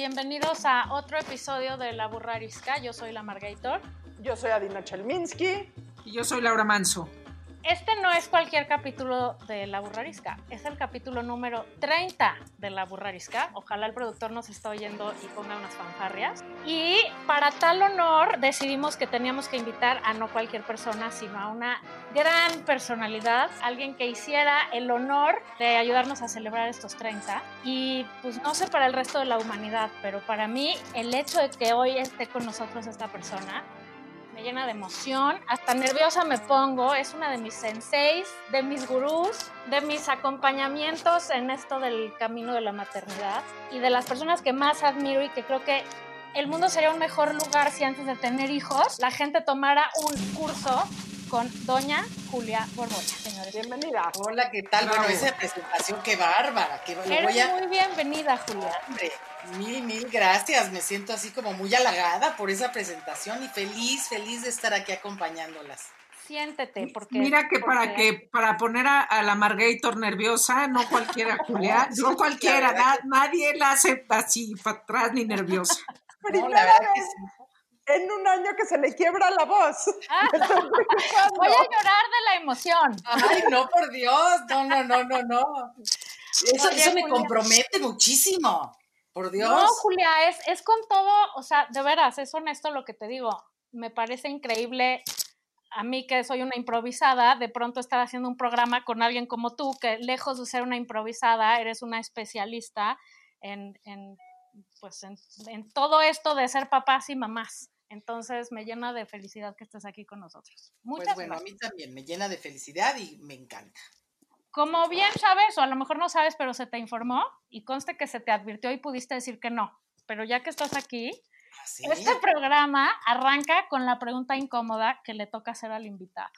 Bienvenidos a otro episodio de La Burra Arisca. Yo soy la Margator. Yo soy Adina Chelminsky. Y yo soy Laura Manso. Este no es cualquier capítulo de La Burrarisca, es el capítulo número 30 de La Burrarisca. Ojalá el productor nos esté oyendo y ponga unas fanfarrias. Y para tal honor decidimos que teníamos que invitar a no cualquier persona, sino a una gran personalidad, alguien que hiciera el honor de ayudarnos a celebrar estos 30. Y pues no sé para el resto de la humanidad, pero para mí el hecho de que hoy esté con nosotros esta persona me llena de emoción, hasta nerviosa me pongo, es una de mis senseis, de mis gurús, de mis acompañamientos en esto del camino de la maternidad y de las personas que más admiro y que creo que el mundo sería un mejor lugar si antes de tener hijos la gente tomara un curso con doña Julia Borbolla, señores. Bienvenida. Hola, ¿qué tal? Bueno, esa presentación, qué bárbara. Qué, Eres voy a... muy bienvenida, Julia. Hombre, mil, mil gracias. Me siento así como muy halagada por esa presentación y feliz, feliz de estar aquí acompañándolas. Siéntete, porque... Mira que para que para poner a, a la Margator nerviosa, no cualquiera, Julia, no cualquiera, na- nadie la hace así para atrás ni nerviosa. No, la Primera verdad que vez sí. En un año que se le quiebra la voz. Ah, voy a llorar de la emoción. Ay, no, por Dios. No, no, no, no, no. Eso, Oye, eso me Julia. compromete muchísimo. Por Dios. No, Julia, es, es con todo, o sea, de veras, es honesto lo que te digo. Me parece increíble a mí que soy una improvisada, de pronto estar haciendo un programa con alguien como tú, que lejos de ser una improvisada, eres una especialista en, en, pues en, en todo esto de ser papás y mamás. Entonces me llena de felicidad que estés aquí con nosotros. Muchas Pues bueno, a gracias. mí también me llena de felicidad y me encanta. Como bien sabes, o a lo mejor no sabes, pero se te informó y conste que se te advirtió y pudiste decir que no. Pero ya que estás aquí, Así. Este programa arranca con la pregunta incómoda que le toca hacer al invitado.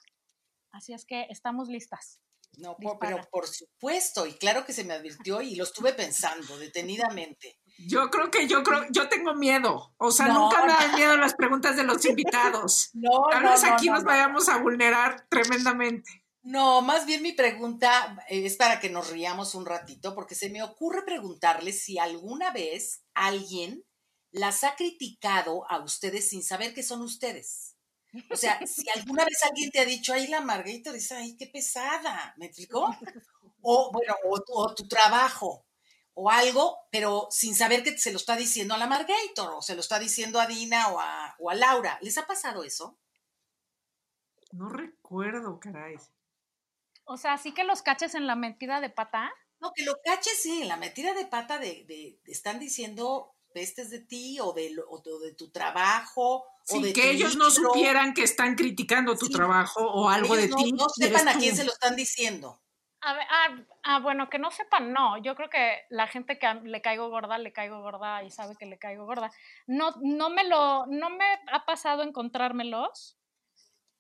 Así es que estamos listas. No, por- pero por supuesto, y claro que se me advirtió y lo estuve pensando detenidamente. Yo creo que yo creo, yo tengo miedo. O sea, No, nunca me dan miedo las preguntas de los invitados. No, Tal vez no, aquí no, nos no. vayamos a vulnerar tremendamente. No, más bien mi pregunta eh, es para que nos riamos un ratito, porque se me ocurre preguntarles si alguna vez alguien las ha criticado a ustedes sin saber que son ustedes. O sea, si alguna vez alguien te ha dicho, ay, la Margarita dice, ay, qué pesada, ¿me explicó? O, bueno, o tu trabajo, o algo, pero sin saber que se lo está diciendo a la Margator, o se lo está diciendo a Dina o a, o a Laura. ¿Les ha pasado eso? No recuerdo, caray. O sea, sí que los caches en la mentira de pata. No, que lo caches, sí, en la metida de pata de, de- de- están diciendo pestes de ti o de, lo- o de, o de tu trabajo. o Sí, de que ellos no supieran que están criticando tu Sí. trabajo o algo Ellos de no, ti. no sepan a tú. quién se lo están diciendo. A ver, ah, ah, bueno, que no sepan, no. Yo creo que la gente que le caigo gorda, le caigo gorda y sabe que le caigo gorda. No, no me lo, no me ha pasado encontrármelos,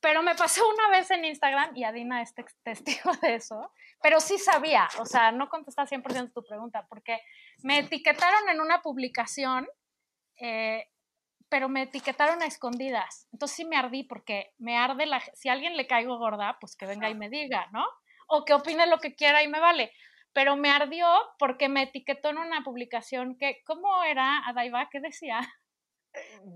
pero me pasó una vez en Instagram y Adina es testigo de eso, pero sí sabía, o sea, no contesta 100% tu pregunta, porque me etiquetaron en una publicación, eh, pero me etiquetaron a escondidas. Entonces sí me ardí porque me arde la... Si a alguien le caigo gorda, pues que venga y me diga, ¿no? O que opine lo que quiera y me vale. Pero me ardió porque me etiquetó en una publicación que, ¿cómo era, Adaiva? ¿Qué decía?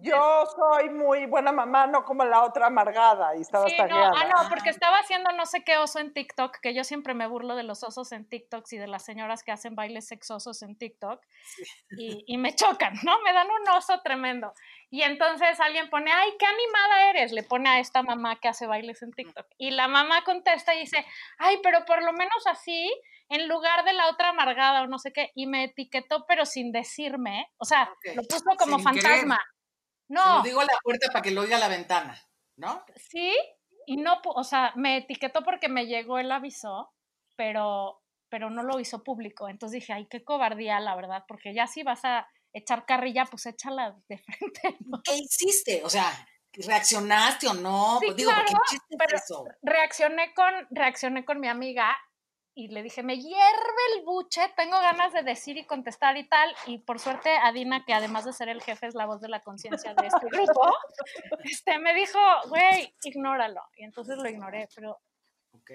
Yo soy muy buena mamá, no como la otra amargada. Y estaba Sí, no, ah, no, porque estaba haciendo no sé qué oso en TikTok, que yo siempre me burlo de los osos en TikTok y de las señoras que hacen bailes sexosos en TikTok y, y me chocan, ¿no? Me dan un oso tremendo. Y entonces alguien pone, ay, qué animada eres, le pone a esta mamá que hace bailes en TikTok. Y la mamá contesta y dice, ay, pero por lo menos así, en lugar de la otra amargada o no sé qué, y me etiquetó, pero sin decirme, o sea, lo puso como Sin querer. fantasma. Se No, lo digo a la puerta para que lo oiga la ventana, ¿no? sí, y no, o sea, me etiquetó porque me llegó el aviso, pero, pero no lo hizo público. Entonces dije, ay, qué cobardía, la verdad, porque ya si vas a echar carrilla, pues échala de frente. ¿no? ¿Qué hiciste? O sea, ¿reaccionaste o no? Sí, Pues digo, claro, es pero- eso. Reaccioné con, reaccioné con mi amiga y le dije, me hierve el buche, tengo ganas de decir y contestar y tal. Y por suerte, Adina, que además de ser el jefe, es la voz de la conciencia de este grupo, este, me dijo, güey, ignóralo. Y entonces lo ignoré, pero Ok.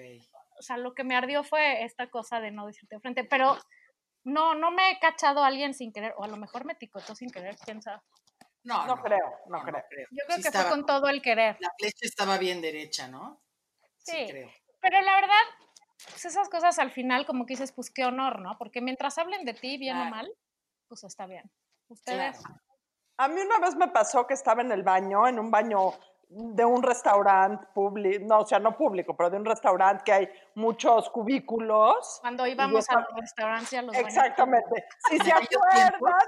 o sea, lo que me ardió fue esta cosa de no decirte de frente, pero no, no me he cachado a alguien sin querer, o a lo mejor me ticotó sin querer, quién sabe. No, No creo, no creo. Yo creo Sí que estaba- fue con todo el querer. La flecha estaba bien derecha, ¿no? Sí. creo. Pero la verdad, pues esas cosas al final, como que dices, pues qué honor, ¿no? Porque mientras hablen de ti, bien o mal, pues está bien. Ustedes, Claro. A mí una vez me pasó que estaba en el baño, en un baño de un restaurante público, no, o sea, no público, pero de un restaurante que hay muchos cubículos. cuando íbamos a los restaurantes y a los baños. Exactamente. Si se acuerdan,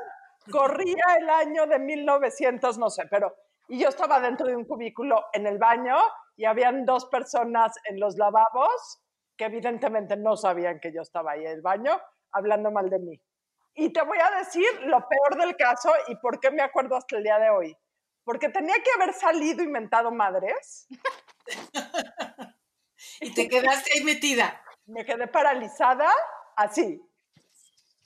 corría el año de 1900, no sé, pero... Y yo estaba dentro de un cubículo en el baño y habían dos personas en los lavabos que evidentemente no sabían que yo estaba ahí en el baño hablando mal de mí. Y te voy a decir lo peor del caso y por qué me acuerdo hasta el día de hoy. Porque tenía que haber salido y mentado madres. Y te quedaste ahí metida. Me quedé paralizada así.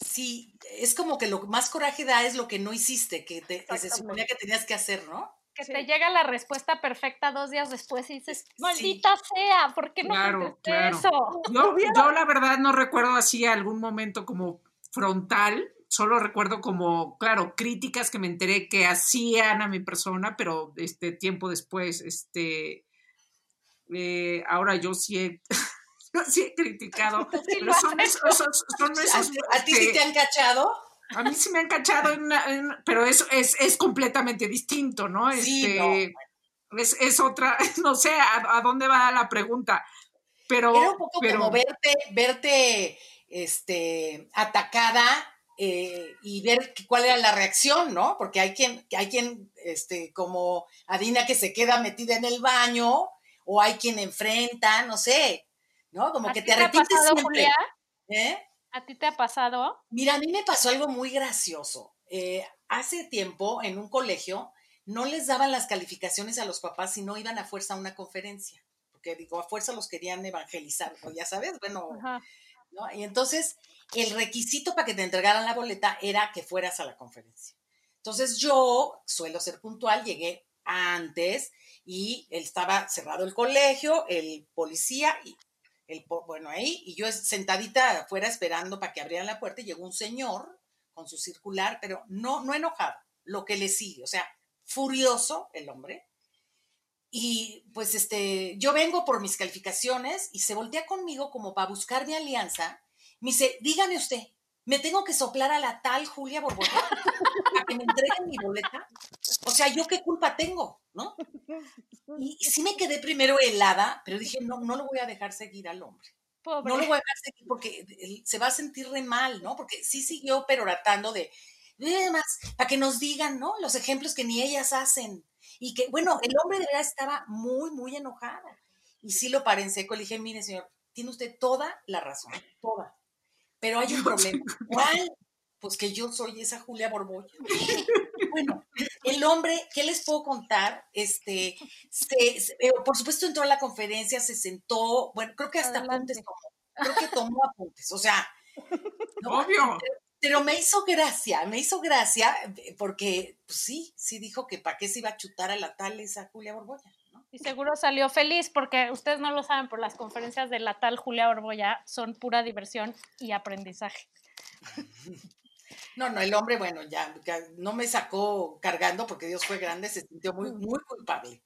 Sí, es como que lo que más coraje da es lo que no hiciste, que, te, que se suponía que tenías que hacer, ¿no? Que Sí. te llega la respuesta perfecta dos días después y dices, maldita sea, ¿por qué no Claro, contesté claro. eso? Yo, la verdad no recuerdo así algún momento como frontal, solo recuerdo como, claro, críticas que me enteré que hacían a mi persona, pero este tiempo después, este, eh, ahora yo sí he, yo sí he criticado, Sí pero son esos, esos- son ¿A, esos a ti sí te han cachado? A mí sí me han cachado, en una- en- pero eso es, es completamente distinto, ¿no? Sí, Este, es, es otra, no sé a, a dónde va la pregunta, pero... Era un poco pero, como verte, verte este, atacada eh, y ver cuál era la reacción, ¿no? Porque hay quien, hay quien, este, como Adina que se queda metida en el baño, o hay quien enfrenta, no sé, ¿no? Como ¿A que te arrepientes siempre. ¿eh? ¿A ti te ha pasado? Mira, a mí me pasó algo muy gracioso. Eh, hace tiempo, en un colegio, no les daban las calificaciones a los papás si no iban a fuerza a una conferencia. Porque digo, a fuerza los querían evangelizar, ¿no? ya sabes, bueno. ¿no? Y entonces, el requisito para que te entregaran la boleta era que fueras a la conferencia. Entonces, yo suelo ser puntual, llegué antes y estaba cerrado el colegio, el policía y el, bueno, ahí, y yo sentadita afuera esperando para que abrieran la puerta y llegó un señor con su circular, pero no, no enojado, lo que le sigue, o sea, furioso el hombre. Y pues este, yo vengo por mis calificaciones y se voltea conmigo como para buscar mi alianza. Me dice, dígame usted, ¿me tengo que soplar a la tal Julia Borbón para que me entreguen mi boleta? O sea, ¿yo qué culpa tengo? ¿No? Y, sí me quedé primero helada, pero dije, no, no lo voy a dejar seguir al hombre. Pobre. No lo voy a dejar seguir porque se va a sentir re mal, ¿no? Porque sí siguió perorando de, "Eh, más, para que nos digan, ¿no? Los ejemplos que ni ellas hacen. Y que, bueno, el hombre de verdad estaba muy, muy enojado. Y sí lo paré en seco. Le dije, mire, señor, tiene usted toda la razón, toda. Pero hay un problema. ¿Cuál? Pues que yo soy esa Julia Borbolla. Bueno, el hombre, ¿qué les puedo contar? Este, se- se- eh, por supuesto entró a la conferencia, se sentó, bueno, creo que hasta Adelante. apuntes tomó, creo que tomó apuntes, o sea, ¿no? Obvio. pero me hizo gracia, me hizo gracia eh, porque, pues sí, sí dijo que para qué se iba a chutar a la tal esa Julia Borbolla, ¿no? Y seguro salió feliz porque ustedes no lo saben, pero las conferencias de la tal Julia Orboya son pura diversión y aprendizaje. No, no, el hombre, bueno, ya, no me sacó cargando porque Dios fue grande, se sintió muy, muy culpable.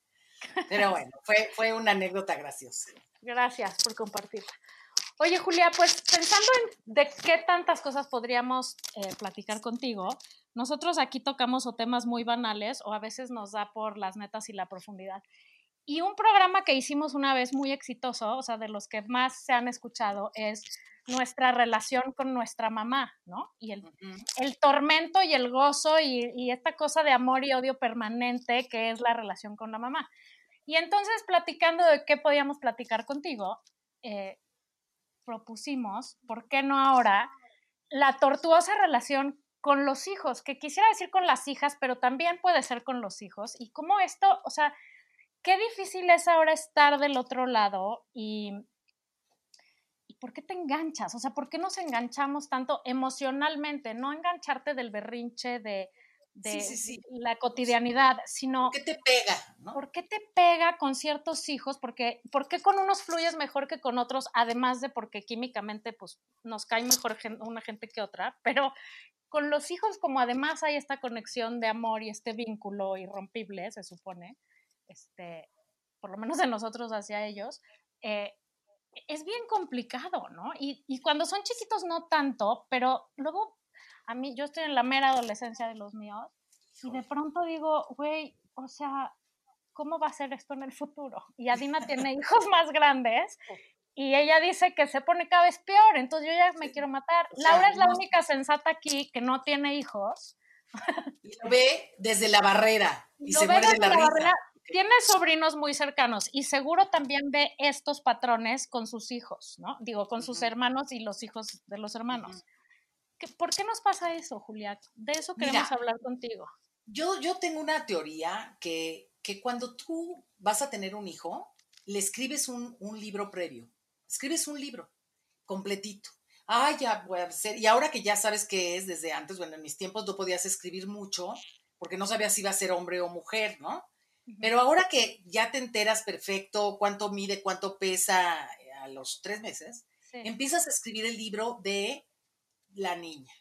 Pero bueno, fue, fue una anécdota graciosa. Gracias por compartirla. Oye, Julia, pues pensando en de qué tantas cosas podríamos eh, platicar contigo, nosotros aquí tocamos o temas muy banales o a veces nos da por las netas y la profundidad. Y un programa que hicimos una vez muy exitoso, o sea, de los que más se han escuchado, es nuestra relación con nuestra mamá, ¿no? Y el, el tormento y el gozo y, y esta cosa de amor y odio permanente que es la relación con la mamá. Y entonces, platicando de qué podíamos platicar contigo, eh, propusimos, ¿por qué no ahora, la tortuosa relación con los hijos, que quisiera decir con las hijas, pero también puede ser con los hijos. Y cómo esto, o sea, qué difícil es ahora estar del otro lado y por qué te enganchas, o sea, por qué nos enganchamos tanto emocionalmente, no engancharte del berrinche, de, de Sí, sí, sí. la cotidianidad, sino ¿Qué te pega? ¿no? ¿Por qué te pega con ciertos hijos? Porque, ¿Por qué con unos fluyes mejor que con otros? Además de porque químicamente pues, nos cae mejor una gente que otra, pero con los hijos como además hay esta conexión de amor y este vínculo irrompible, se supone, este, por lo menos de nosotros hacia ellos, eh, es bien complicado, ¿no? Y, y cuando son chiquitos no tanto, pero luego a mí, yo estoy en la mera adolescencia de los míos y de pronto digo, güey, o sea, ¿cómo va a ser esto en el futuro? Y Adina tiene hijos más grandes y ella dice que se pone cada vez peor, entonces yo ya me quiero matar. O sea, Laura es la no- única sensata aquí que no tiene hijos. Y lo ve desde la barrera y Lo se ve muerde desde la la risa. barrera. Tiene sobrinos muy cercanos y seguro también ve estos patrones con sus hijos, ¿no? Digo, con sus hermanos y los hijos de los hermanos. ¿Qué- ¿Por qué nos pasa eso, Julia? De eso Mira. queremos hablar contigo. Yo, yo tengo una teoría que, que cuando tú vas a tener un hijo, le escribes un, un libro previo. Escribes un libro completito. Ah, ya voy a ser. Y ahora que ya sabes qué es desde antes, bueno, en mis tiempos no podías escribir mucho porque no sabías si iba a ser hombre o mujer, ¿no? Pero ahora que ya te enteras perfecto cuánto mide, cuánto pesa eh, a los tres meses, Sí. empiezas a escribir el libro de la niña.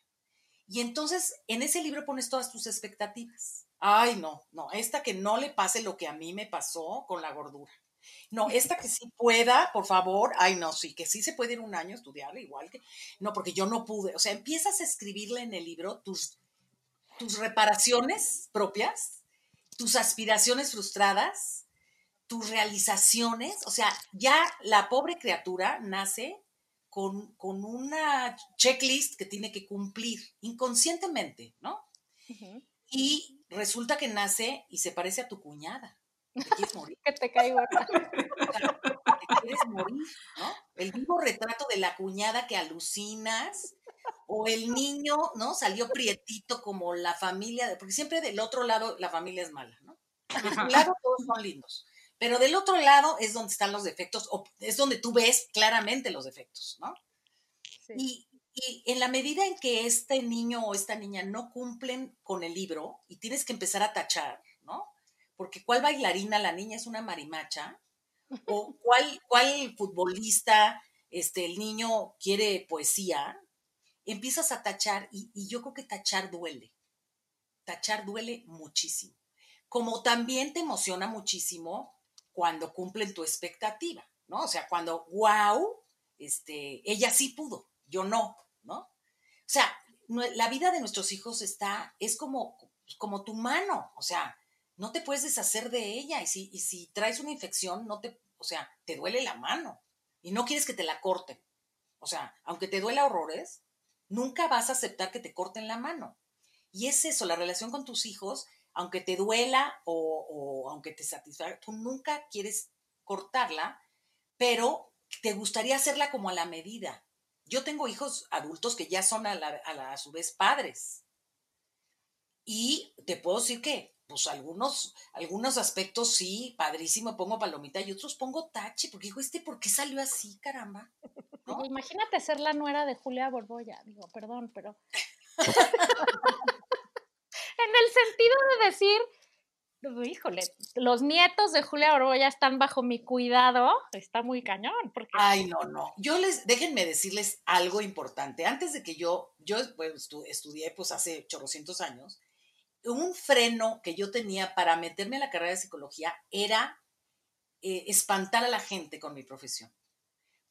Y entonces en ese libro pones todas tus expectativas. Ay, no, no, esta que no le pase lo que a mí me pasó con la gordura. No, esta que sí pueda, por favor. Ay, no, sí, que sí se puede ir un año a estudiar, igual que. No, porque yo no pude. O sea, empiezas a escribirle en el libro tus, tus reparaciones propias, tus aspiraciones frustradas, tus realizaciones. O sea, ya la pobre criatura nace con, con una checklist que tiene que cumplir inconscientemente, ¿no? Y resulta que nace y se parece a tu cuñada. Te quieres morir. Que te caigo. o sea, te quieres morir, ¿no? El vivo retrato de la cuñada que alucinas, o el niño, ¿no? Salió prietito como la familia, porque siempre del otro lado la familia es mala, ¿no? De un lado todos son lindos, pero del otro lado es donde están los defectos, o es donde tú ves claramente los defectos, ¿no? Sí. Y, y en la medida en que este niño o esta niña no cumplen con el libro y tienes que empezar a tachar, ¿no? Porque cuál bailarina la niña es una marimacha o cuál, cuál futbolista este, el niño quiere poesía, empiezas a tachar y, yo creo que tachar duele. Tachar duele muchísimo. Como también te emociona muchísimo cuando cumplen tu expectativa, ¿no? O sea, cuando, wow, este, ella sí pudo, yo no, ¿no? O sea, la vida de nuestros hijos está, es como, como tu mano, o sea, no te puedes deshacer de ella y si, si traes una infección, no te, o sea, te duele la mano y no quieres que te la corten. O sea, aunque te duela horrores, nunca vas a aceptar que te corten la mano. Y es eso, la relación con tus hijos, aunque te duela o, o aunque te satisfaga, tú nunca quieres cortarla, pero te gustaría hacerla como a la medida. Yo tengo hijos adultos que ya son a, la- a la- su vez padres. Y te puedo decir que, pues algunos, algunos aspectos sí, padrísimo, pongo palomita y otros pongo tache, porque digo, este, ¿por qué salió así, caramba? Imagínate ser la nuera de Julia Borbolla. Digo, perdón, pero. en el sentido de decir, híjole, los nietos de Julia Borbolla están bajo mi cuidado. Está muy cañón, porque. Ay, no, no. Yo les, déjenme decirles algo importante. Antes de que yo, yo pues, estu- estudié pues hace chorrocientos años, un freno que yo tenía para meterme a la carrera de psicología era eh, espantar a la gente con mi profesión.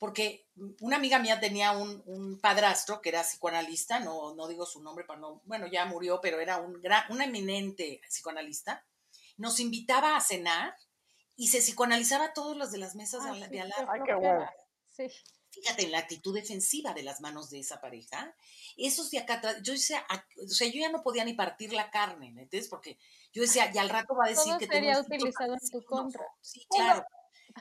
Porque una amiga mía tenía un, un padrastro que era psicoanalista, no, no digo su nombre para no, bueno, ya murió, pero era un gran, un eminente psicoanalista. Nos invitaba a cenar y se psicoanalizaba a todos los de las mesas Ay, al- sí, de al lado. Ay, qué hueva. Sí. Fíjate en la actitud defensiva de las manos de esa pareja. Esos de acá atrás, yo decía, a- o sea, yo ya no podía ni partir la carne, ¿me entiendes? Porque yo decía, y al rato va a decir Todo que sería utilizado en tu asesino". contra. Sí, claro.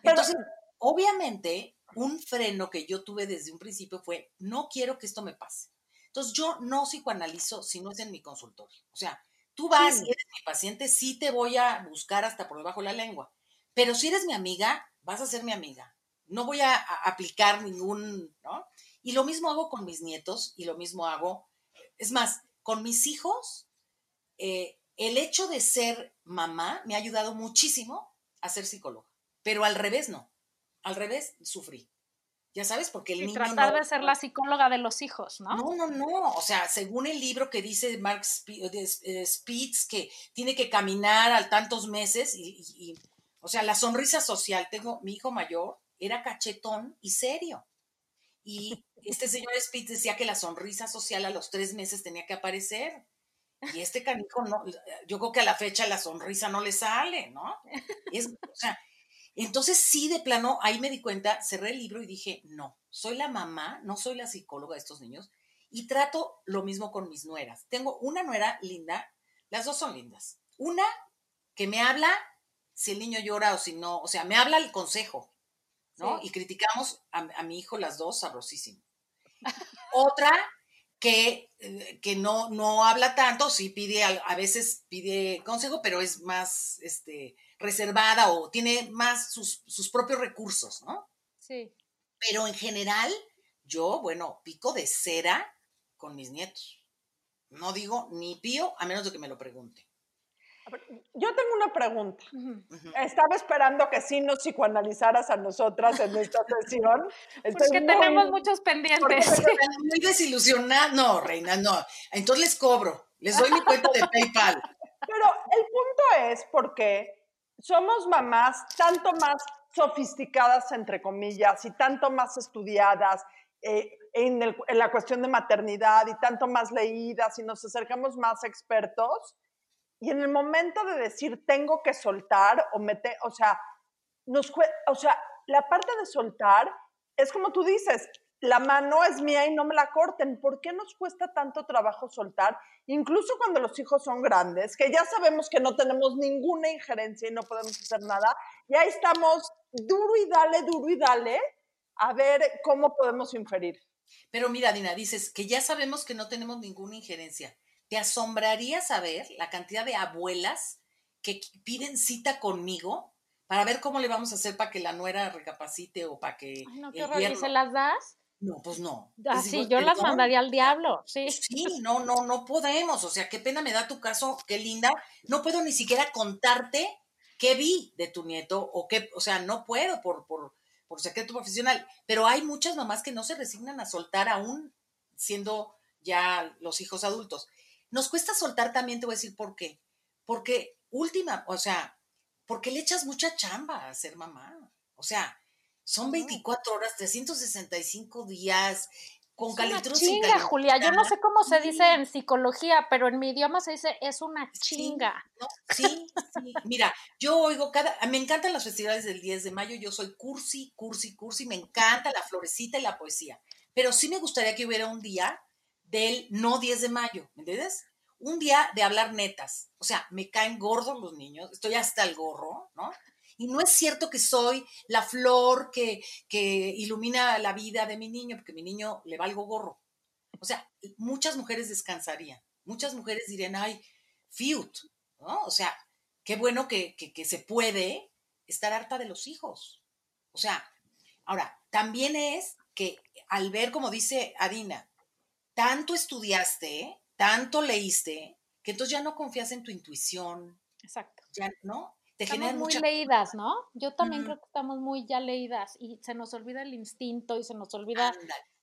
Pero- Entonces, obviamente, un freno que yo tuve desde un principio fue, no quiero que esto me pase. Entonces yo no psicoanalizo si no es en mi consultorio. O sea, tú vas Sí. y eres mi paciente, sí te voy a buscar hasta por debajo de la lengua. Pero si eres mi amiga, vas a ser mi amiga. No voy a, a aplicar ningún, ¿no? Y lo mismo hago con mis nietos y lo mismo hago, es más, con mis hijos, eh, el hecho de ser mamá me ha ayudado muchísimo a ser psicóloga. Pero al revés no. Al revés sufrí. Ya sabes, porque el Y niño tratar no- de ser la psicóloga de los hijos, ¿no? no, no, no. O sea, según el libro que dice Mark de- eh, Spitz, que tiene que caminar a tantos meses y, y- y- o sea, la sonrisa social. Tengo, mi hijo mayor era cachetón y serio. Y este señor Spitz decía que la sonrisa social a los tres meses tenía que aparecer. Y este canijo no, yo creo que a la fecha la sonrisa no le sale, ¿no? Es, o sea, entonces sí, de plano, ahí me di cuenta, cerré el libro y dije, no, soy la mamá, no soy la psicóloga de estos niños y trato lo mismo con mis nueras. Tengo una nuera linda, las dos son lindas. Una que me habla si el niño llora o si no, o sea, me habla el consejo, ¿no? Sí. Y criticamos a, a mi hijo las dos sabrosísimo. Otra que, eh, que no, no habla tanto, sí pide, a veces pide consejo, pero es más este, reservada o tiene más sus, sus propios recursos, ¿no? Sí. Pero en general, yo, bueno, pico de cera con mis nietos. No digo ni pío, a menos de que me lo pregunte. Yo tengo una pregunta. Estaba esperando que sí nos psicoanalizaras a nosotras en esta sesión. Estoy Porque muy- tenemos muchos pendientes. muy desilusionada. No, reina, no. Entonces les cobro. Les doy mi cuenta de PayPal. Pero el punto es porque somos mamás tanto más sofisticadas, entre comillas, y tanto más estudiadas eh, en, la cuestión de maternidad y tanto más leídas y nos acercamos más expertos. Y en el momento de decir tengo que soltar o meter, o sea, nos, o sea, la parte de soltar es como tú dices, la mano es mía y no me la corten. ¿Por qué nos cuesta tanto trabajo soltar? Incluso cuando los hijos son grandes, que ya sabemos que no tenemos ninguna injerencia y no podemos hacer nada, y ahí estamos duro y dale, duro y dale, a ver cómo podemos inferir. Pero mira, Dina, dices que ya sabemos que no tenemos ninguna injerencia. ¿Te asombraría saber la cantidad de abuelas que qu- piden cita conmigo para ver cómo le vamos a hacer para que la nuera recapacite o para que Ay, no, qué horror. ¿Y se las das? No, pues no. Ah, sí, digo, yo las "Perdón". mandaría al diablo, sí. Sí, no, no, no podemos. O sea, qué pena me da tu caso, qué linda. No puedo ni siquiera contarte qué vi de tu nieto o qué, o sea, no puedo por, por, por secreto profesional. Pero hay muchas mamás que no se resignan a soltar aún siendo ya los hijos adultos. Nos cuesta soltar también, te voy a decir por qué. Porque última, o sea, porque le echas mucha chamba a ser mamá. O sea, son 24 horas, 365 días, con sin chinga. Julia. Yo no sé cómo se Sí. dice en psicología, pero en mi idioma se dice es una Sí, chinga. ¿no? Sí, sí. Mira, yo oigo cada, me encantan los festivales del 10 de mayo, yo soy cursi, cursi, cursi, me encanta la florecita y la poesía, pero sí me gustaría que hubiera un día del no 10 de mayo, ¿me entiendes? Un día de hablar netas, o sea, me caen gordos los niños, estoy hasta el gorro, ¿no? Y no es cierto que soy la flor que, que ilumina la vida de mi niño, porque a mi niño le valgo gorro. O sea, muchas mujeres descansarían, muchas mujeres dirían, ay, fiut, ¿no? O sea, qué bueno que, que, que se puede estar harta de los hijos. O sea, ahora, también es que al ver, como dice Adina, tanto estudiaste, tanto leíste, que entonces ya no confías en tu intuición, Exacto. ya, ¿no? Te Estamos muy mucha... leídas, ¿no? Yo también creo que estamos muy ya leídas y se nos olvida el instinto y se nos olvida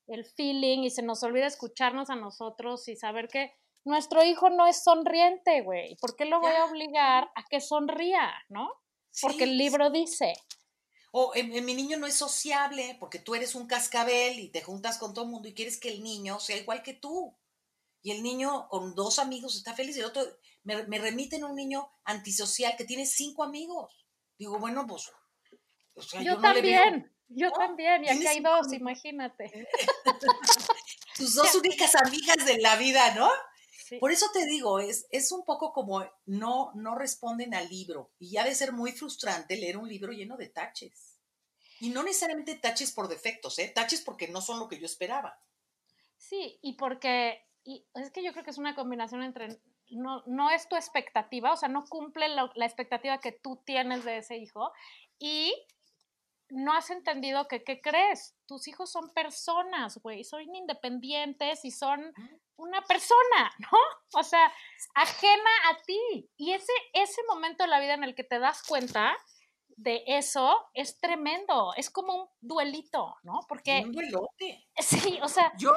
el feeling y se nos olvida escucharnos a nosotros y saber que nuestro hijo no es sonriente, güey. ¿Por qué lo voy Ya. a obligar a que sonría, no? Porque el libro dice. O en, en mi niño no es sociable porque tú eres un cascabel y te juntas con todo el mundo y quieres que el niño sea igual que tú. Y el niño con dos amigos está feliz y el otro me, me remiten a un niño antisocial que tiene cinco amigos. Digo, bueno, pues. o sea, yo, veo- también, yo ¿no? también. Y aquí hay dos, imagínate. tus dos únicas amigas de la vida, ¿no? Sí. Por eso te digo, es, es un poco como no, no responden al libro. Y ya de ser muy frustrante leer un libro lleno de taches. Y no necesariamente taches por defectos, ¿eh? Taches porque no son lo que yo esperaba. Sí, y porque y es que yo creo que es una combinación entre no, no es tu expectativa, o sea, no cumple la, la expectativa que tú tienes de ese hijo y no has entendido que, ¿qué crees? Tus hijos son personas, güey, son independientes y son una persona, ¿no? O sea, ajena a ti. Y ese, ese momento de la vida en el que te das cuenta de eso es tremendo, es como un duelito, ¿no? Porque... Un duelote. Sí, o sea... Yo,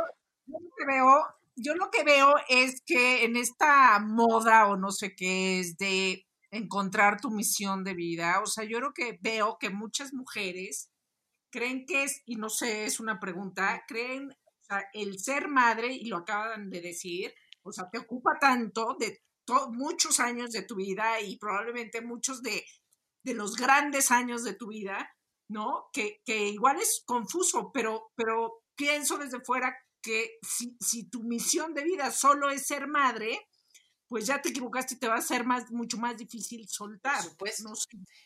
yo que veo, yo lo que veo es que en esta moda o no sé qué es de encontrar tu misión de vida. O sea, yo creo que veo que muchas mujeres creen que es, y no sé, es una pregunta, creen, o sea, el ser madre, y lo acaban de decir, o sea, te ocupa tanto de muchos años de tu vida y probablemente muchos de, de los grandes años de tu vida, ¿no? Que, que igual es confuso, pero, pero pienso desde fuera que si, si tu misión de vida solo es ser madre, pues ya te equivocaste y te va a ser más, mucho más difícil soltar. Por supuesto.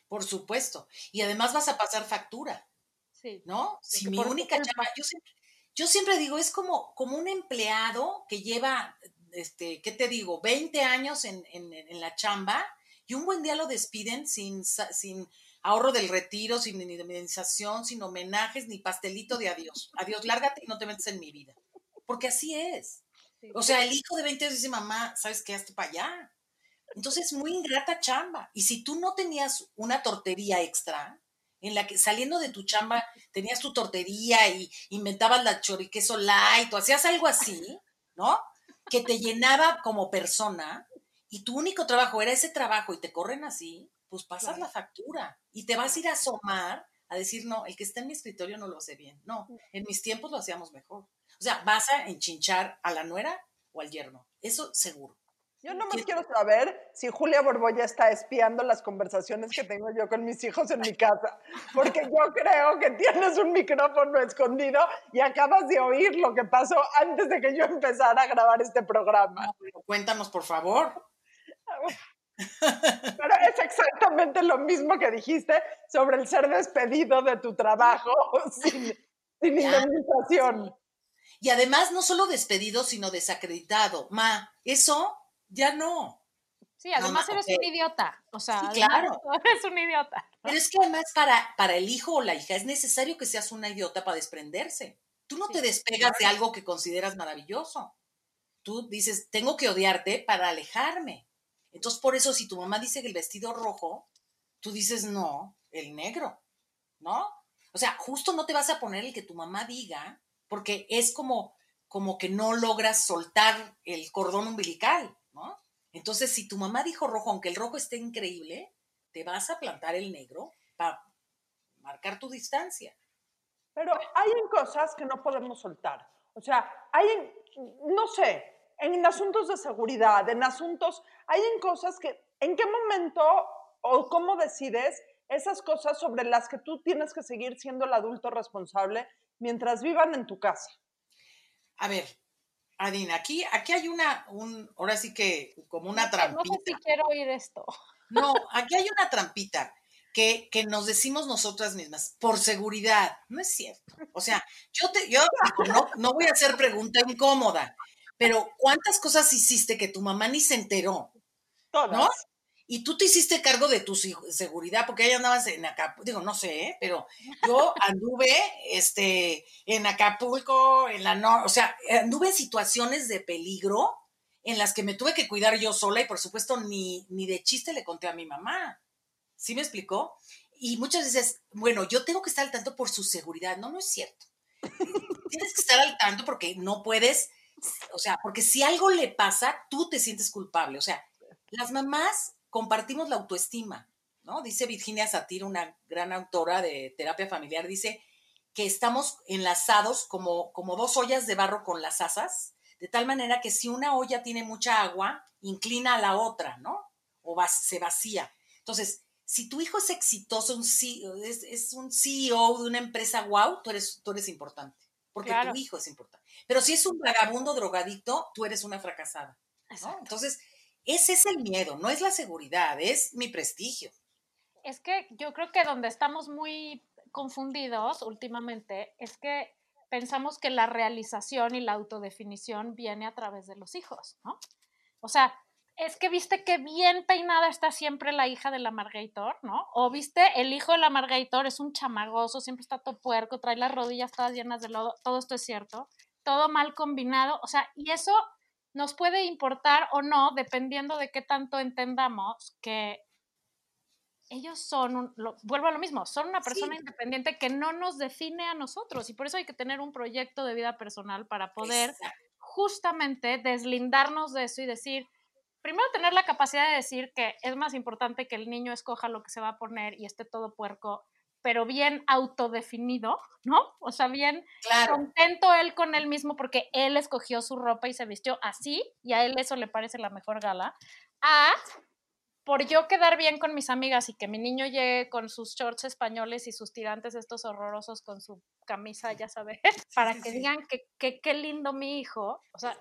Por supuesto. Y además vas a pasar factura. Sí. ¿No? Si mi única chamba, yo siempre, yo siempre digo, es como, como un empleado que lleva, este, ¿qué te digo? 20 años en, en, en la chamba y un buen día lo despiden sin, sin ahorro del retiro, sin indemnización, sin homenajes, ni pastelito de adiós. Adiós, lárgate y no te metes en mi vida. Porque así es. O sea, el hijo de 20 años dice, mamá, ¿sabes qué? Hazte para allá. Entonces, es muy ingrata chamba. Y si tú no tenías una tortería extra, en la que saliendo de tu chamba tenías tu tortería y inventabas la choriqueso light o hacías algo así, ¿no? Que te llenaba como persona y tu único trabajo era ese trabajo y te corren así, pues pasas la factura y te vas a ir a asomar a decir, no, el que está en mi escritorio no lo hace bien. No, en mis tiempos lo hacíamos mejor. O sea, vas a enchinchar a la nuera o al yerno. Eso seguro. Yo nomás quiero saber si Julia Borboya está espiando las conversaciones que tengo yo con mis hijos en mi casa, porque yo creo que tienes un micrófono escondido y acabas de oír lo que pasó antes de que yo empezara a grabar este programa. cuéntanos, por favor. Pero es exactamente lo mismo que dijiste sobre el ser despedido de tu trabajo sin, sin indemnización. Y además, no solo despedido, sino desacreditado. Ma, eso ya no. Sí, además eres un idiota. O sea, claro. eres un idiota. Pero es que además para, para el hijo o la hija es necesario que seas una idiota para desprenderse. Tú no te despegas de algo que consideras maravilloso. Tú dices, tengo que odiarte para alejarme. Entonces, por eso, si tu mamá dice que el vestido rojo, tú dices, no, el negro, ¿no? O sea, justo no te vas a poner el que tu mamá diga porque es como, como que no logras soltar el cordón umbilical, ¿no? Entonces, si tu mamá dijo rojo, aunque el rojo esté increíble, te vas a plantar el negro para marcar tu distancia. Pero hay cosas que no podemos soltar. O sea, hay, no sé, en asuntos de seguridad, en asuntos, hay en cosas que, ¿en qué momento o cómo decides esas cosas sobre las que tú tienes que seguir siendo el adulto responsable mientras vivan en tu casa. A ver, Adina, aquí, aquí hay una, un, ahora sí que como una trampita. No sé si quiero oír esto. No, aquí hay una trampita que, que nos decimos nosotras mismas, por seguridad. No es cierto. O sea, yo te, yo no, no voy a hacer pregunta incómoda, pero ¿cuántas cosas hiciste que tu mamá ni se enteró? Todas. ¿No? y tú te hiciste cargo de tu seguridad, porque ahí andabas en Acapulco, digo, no sé, ¿eh? pero yo anduve este, en Acapulco, en la no, o sea, anduve en situaciones de peligro en las que me tuve que cuidar yo sola y por supuesto ni, ni de chiste le conté a mi mamá. ¿Sí me explicó? Y muchas veces, bueno, yo tengo que estar al tanto por su seguridad. No, no es cierto. Tienes que estar al tanto porque no puedes, o sea, porque si algo le pasa, tú te sientes culpable. O sea, las mamás compartimos la autoestima, ¿no? Dice Virginia Satir, una gran autora de terapia familiar, dice que estamos enlazados como, como dos ollas de barro con las asas, de tal manera que si una olla tiene mucha agua, inclina a la otra, ¿no? O se vacía. Entonces, si tu hijo es exitoso, un CEO, es, un CEO de una empresa, wow, tú eres, tú eres importante, porque tu hijo es importante. Pero si es un vagabundo drogadicto, tú eres una fracasada. ¿no? Entonces, ese es el miedo, no es la seguridad, es mi prestigio. Es que yo creo que donde estamos muy confundidos últimamente es que pensamos que la realización y la autodefinición viene a través de los hijos, ¿no? O sea, es que viste que bien peinada está siempre la hija de la Margator, ¿no? O viste, el hijo de la Margator es un chamagoso, siempre está todo puerco, trae las rodillas todas llenas de lodo, todo esto es cierto, todo mal combinado, o sea, y eso nos puede importar o no, dependiendo de qué tanto entendamos que ellos son, un- lo- vuelvo a lo mismo, son una persona independiente que no nos define a nosotros y por eso hay que tener un proyecto de vida personal para poder Exacto. justamente deslindarnos de eso y decir, primero tener la capacidad de decir que es más importante que el niño escoja lo que se va a poner y esté todo puerco, pero bien autodefinido, ¿no? O sea, bien Claro. contento él con él mismo porque él escogió su ropa y se vistió así y a él eso le parece la mejor gala, a por yo quedar bien con mis amigas y que mi niño llegue con sus shorts españoles y sus tirantes estos horrorosos con su camisa, ya sabes, para que digan que qué lindo mi hijo. O sea,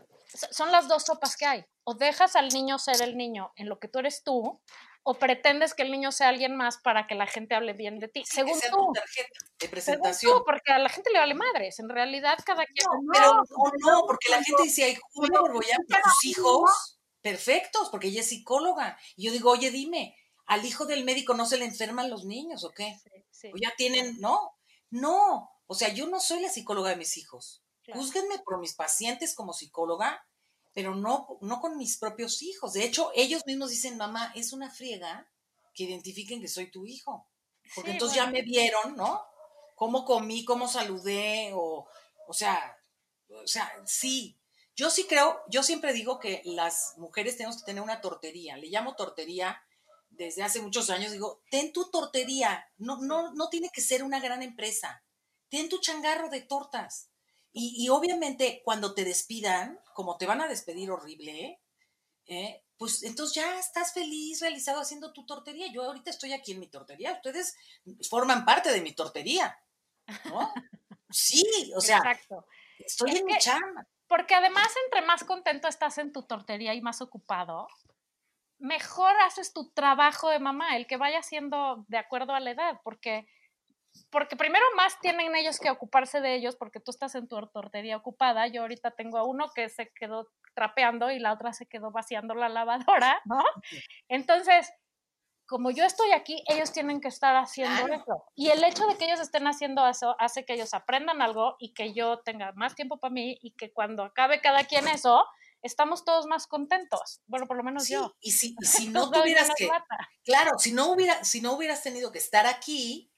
son las dos sopas que hay. O dejas al niño ser el niño en lo que tú eres tú, o pretendes que el niño sea alguien más para que la gente hable bien de ti, Que según sea tú. tu tarjeta de Según presentación. tú, porque a la gente le vale madres. En realidad, cada quien. Pero o no, porque la gente dice, ay, Julia Borbollán, sus hijos perfectos, porque ella es psicóloga. Y yo digo, oye, dime, ¿al hijo del médico no se le enferman los niños o qué? Sí, sí, O ya tienen, no, no. O sea, yo no soy la psicóloga de mis hijos. Claro. Júzguenme por mis pacientes como psicóloga, pero no, no con mis propios hijos. De hecho, ellos mismos dicen, mamá, es una friega que identifiquen que soy tu hijo. Porque Sí, entonces bueno. ya me vieron, ¿no? Cómo comí, cómo saludé, o, o sea, o sea, sí. Yo sí creo, yo siempre digo que las mujeres tenemos que tener una tortería. Le llamo tortería desde hace muchos años. Digo, ten tu tortería. No, no, no tiene que ser una gran empresa. Ten tu changarro de tortas. Y, y obviamente cuando te despidan, como te van a despedir horrible, ¿eh? pues entonces ya estás feliz, realizado haciendo tu tortería. Yo ahorita estoy aquí en mi tortería. Ustedes forman parte de mi tortería. ¿no? Sí, o sea, Exacto. estoy Es en mi que- chamba. Porque además, entre más contento estás en tu tortería y más ocupado, mejor haces tu trabajo de mamá, el que vaya siendo de acuerdo a la edad, porque, porque primero más tienen ellos que ocuparse de ellos, porque tú estás en tu tortería ocupada. Yo ahorita tengo a uno que se quedó trapeando y la otra se quedó vaciando la lavadora, ¿no? Entonces, como yo estoy aquí, ellos tienen que estar haciendo Claro. eso. Y el hecho de que ellos estén haciendo eso hace que ellos aprendan algo y que yo tenga más tiempo para mí y que cuando acabe cada quien eso, estamos todos más contentos. Bueno, por lo menos Sí, yo. y si, y si no tuvieras que, claro, si no hubiera, si no hubieras tenido que estar aquí,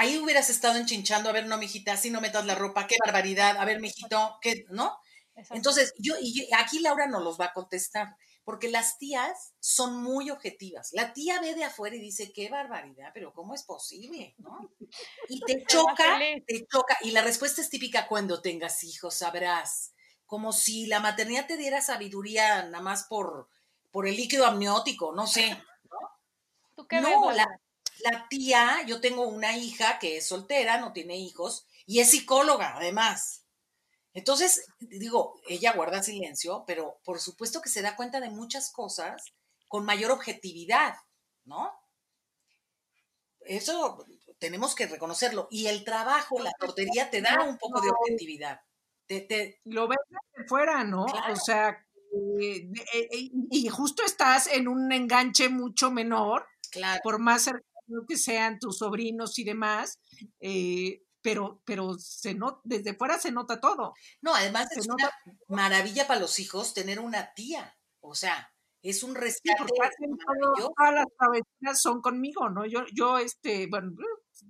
ahí hubieras estado enchinchando, a ver, no, mijita, así no metas la ropa, qué barbaridad, a ver, mijito, qué, ¿no? Exacto. Entonces, yo, y yo- aquí Laura nos los va a contestar, porque las tías son muy objetivas. La tía ve de afuera y dice, qué barbaridad, pero ¿cómo es posible? ¿no? Y te choca, te choca. Y la respuesta es típica, cuando tengas hijos, sabrás. Como si la maternidad te diera sabiduría nada más por, por el líquido amniótico, no sé. ¿Tú qué No, la, la tía, yo tengo una hija que es soltera, no tiene hijos, y es psicóloga, además. Entonces, digo, ella guarda silencio, pero por supuesto que se da cuenta de muchas cosas con mayor objetividad, ¿no? Eso tenemos que reconocerlo. Y el trabajo, la tortería, te da un poco de objetividad. Te, te- lo ves de fuera, ¿no? Claro. O sea, eh, eh, eh, y justo estás en un enganche mucho menor, claro, por más cercano que sean tus sobrinos y demás, eh, pero, pero se not, desde fuera se nota todo. no, además se es nota- una maravilla para los hijos tener una tía. O sea, es un Sí, rescate hacen todo- todas las travesuras son conmigo, ¿no? Yo, yo, este, bueno,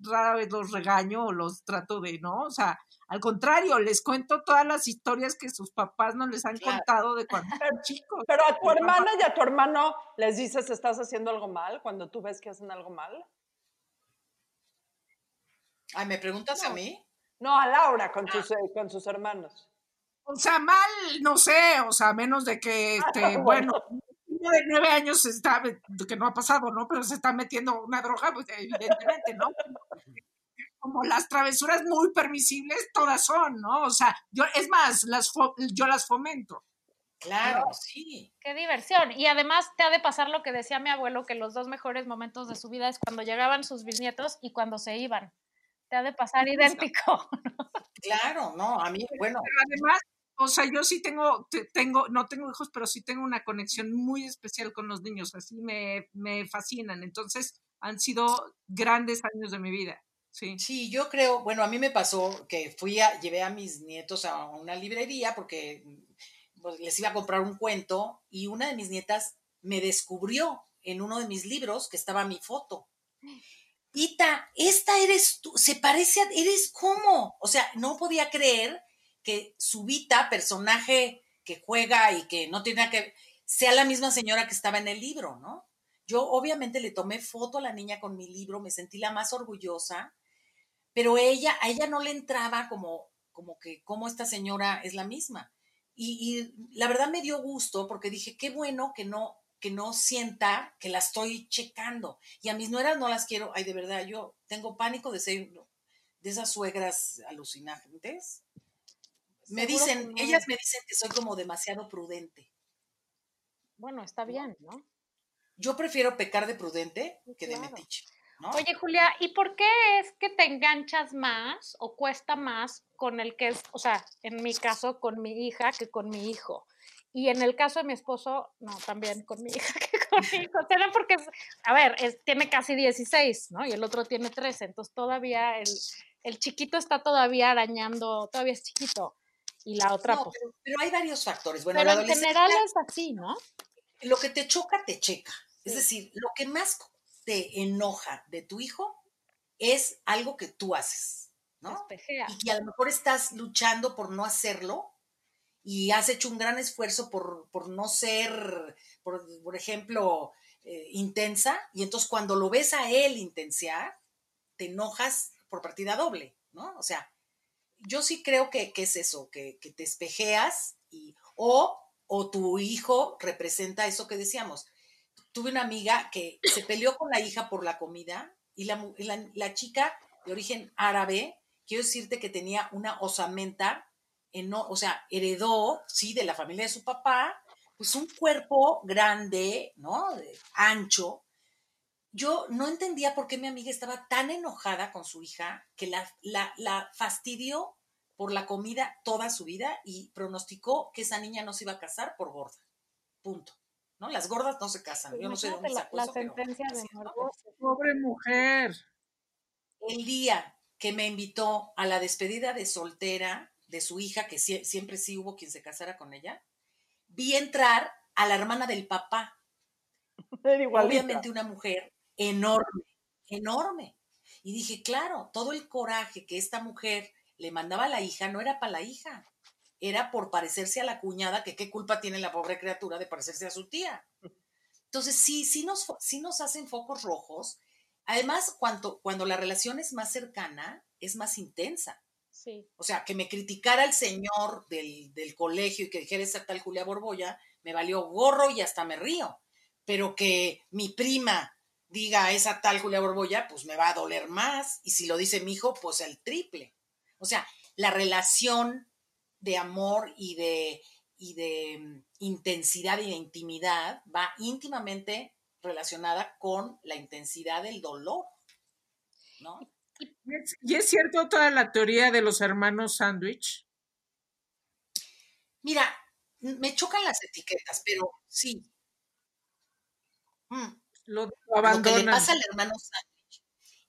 rara vez los regaño o los trato de, ¿no? O sea, al contrario, les cuento todas las historias que sus papás no les han Claro. contado de cuando eran chicos. Pero a tu hermana y a tu hermano les dices, ¿estás haciendo algo mal? Cuando tú ves que hacen algo mal. Ay, ¿me preguntas a mí? No, a Laura con, sus, eh, con sus hermanos. O sea, mal, no sé, o sea, a menos de que, este, bueno, un niño de nueve años se está, que no ha pasado, ¿no? Pero se está metiendo una droga, pues evidentemente, ¿no? Como las travesuras muy permisibles, todas son, ¿no? O sea, yo, es más, las fo- yo las fomento. Claro, sí. Qué diversión. Y además te ha de pasar lo que decía mi abuelo, que los dos mejores momentos de su vida es cuando llegaban sus bisnietos y cuando se iban. Te ha de pasar idéntico. Claro, no, a mí, bueno, Pero además, o sea, yo sí tengo, te- tengo, no tengo hijos, pero sí tengo una conexión muy especial con los niños, así me, me fascinan. Entonces, han sido grandes años de mi vida. Sí. Yo creo, bueno, a mí me pasó que fui a, llevé a mis nietos a una librería porque pues, les iba a comprar un cuento y una de mis nietas me descubrió en uno de mis libros que estaba mi foto. Ita, esta eres tú, se parece a, eres cómo, o sea, no podía creer que su Vita, personaje que juega y que no tiene nada que sea la misma señora que estaba en el libro, ¿no? Yo obviamente le tomé foto a la niña con mi libro, me sentí la más orgullosa, pero ella, a ella no le entraba como, como que, como esta señora es la misma. Y, y la verdad me dio gusto porque dije, qué bueno que no, que no sienta que la estoy checando. Y a mis nueras no las quiero, ay, de verdad, yo tengo pánico de ser de esas suegras alucinantes. Me dicen, no. ellas me dicen que soy como demasiado prudente. Bueno, está bien, ¿no? Yo prefiero pecar de prudente que de metiche. ¿No? Oye, Julia, ¿y por qué es que te enganchas más o cuesta más con el que es, o sea, en mi caso con mi hija que con mi hijo? Y en el caso de mi esposo, no, también con mi hija que con mi hijo. Será porque, a ver, es- tiene casi 16, ¿no? Y el otro tiene 13, entonces todavía el, el chiquito está todavía arañando, todavía es chiquito. Y la otra, No, pues, pero, pero hay varios factores. Bueno, pero en general es así, ¿no? lo que te choca, te checa. Es decir, lo que más te enoja de tu hijo es algo que tú haces, ¿no? Y que a lo mejor estás luchando por no hacerlo y has hecho un gran esfuerzo por, por no ser, por, por ejemplo, eh, intensa, y entonces cuando lo ves a él intensear, te enojas por partida doble, ¿no? O sea, yo sí creo que, que es eso, que, que te espejeas y, o, o tu hijo representa eso que decíamos. Tuve una amiga que se peleó con la hija por la comida y la, la, la chica de origen árabe, quiero decirte que tenía una osamenta, eno- o sea, heredó, sí, de la familia de su papá, pues un cuerpo grande, ¿no? De- Ancho. Yo no entendía por qué mi amiga estaba tan enojada con su hija que la, la, la fastidió por la comida toda su vida y pronosticó que esa niña no se iba a casar por gorda. Punto. ¿No? Las gordas no se casan. Yo no sé de dónde la, la sentencia de. Pobre mujer. el día que me invitó a la despedida de soltera de su hija, que sie- siempre sí hubo quien se casara con ella, vi entrar a la hermana del papá, obviamente una mujer enorme, enorme. Y dije, claro, todo el coraje que esta mujer le mandaba a la hija no era para la hija, era por parecerse a la cuñada, que qué culpa tiene la pobre criatura de parecerse a su tía. Entonces, sí, sí nos, sí nos hacen focos rojos. Además, cuando, cuando la relación es más cercana, es más intensa. Sí. O sea, que me criticara el señor del, del colegio y que dijera esa tal Julia Borbolla, me valió gorro y hasta me río. Pero que mi prima diga esa tal Julia Borbolla, pues me va a doler más. Y si lo dice mi hijo, pues el triple. O sea, la relación de amor y de, y de mm, intensidad y de intimidad va íntimamente relacionada con la intensidad del dolor. ¿No? ¿Y es, y es cierto toda la teoría de los hermanos sándwich? Mira, me chocan las etiquetas, pero sí. Mm, Lo, lo que le pasa al hermano sándwich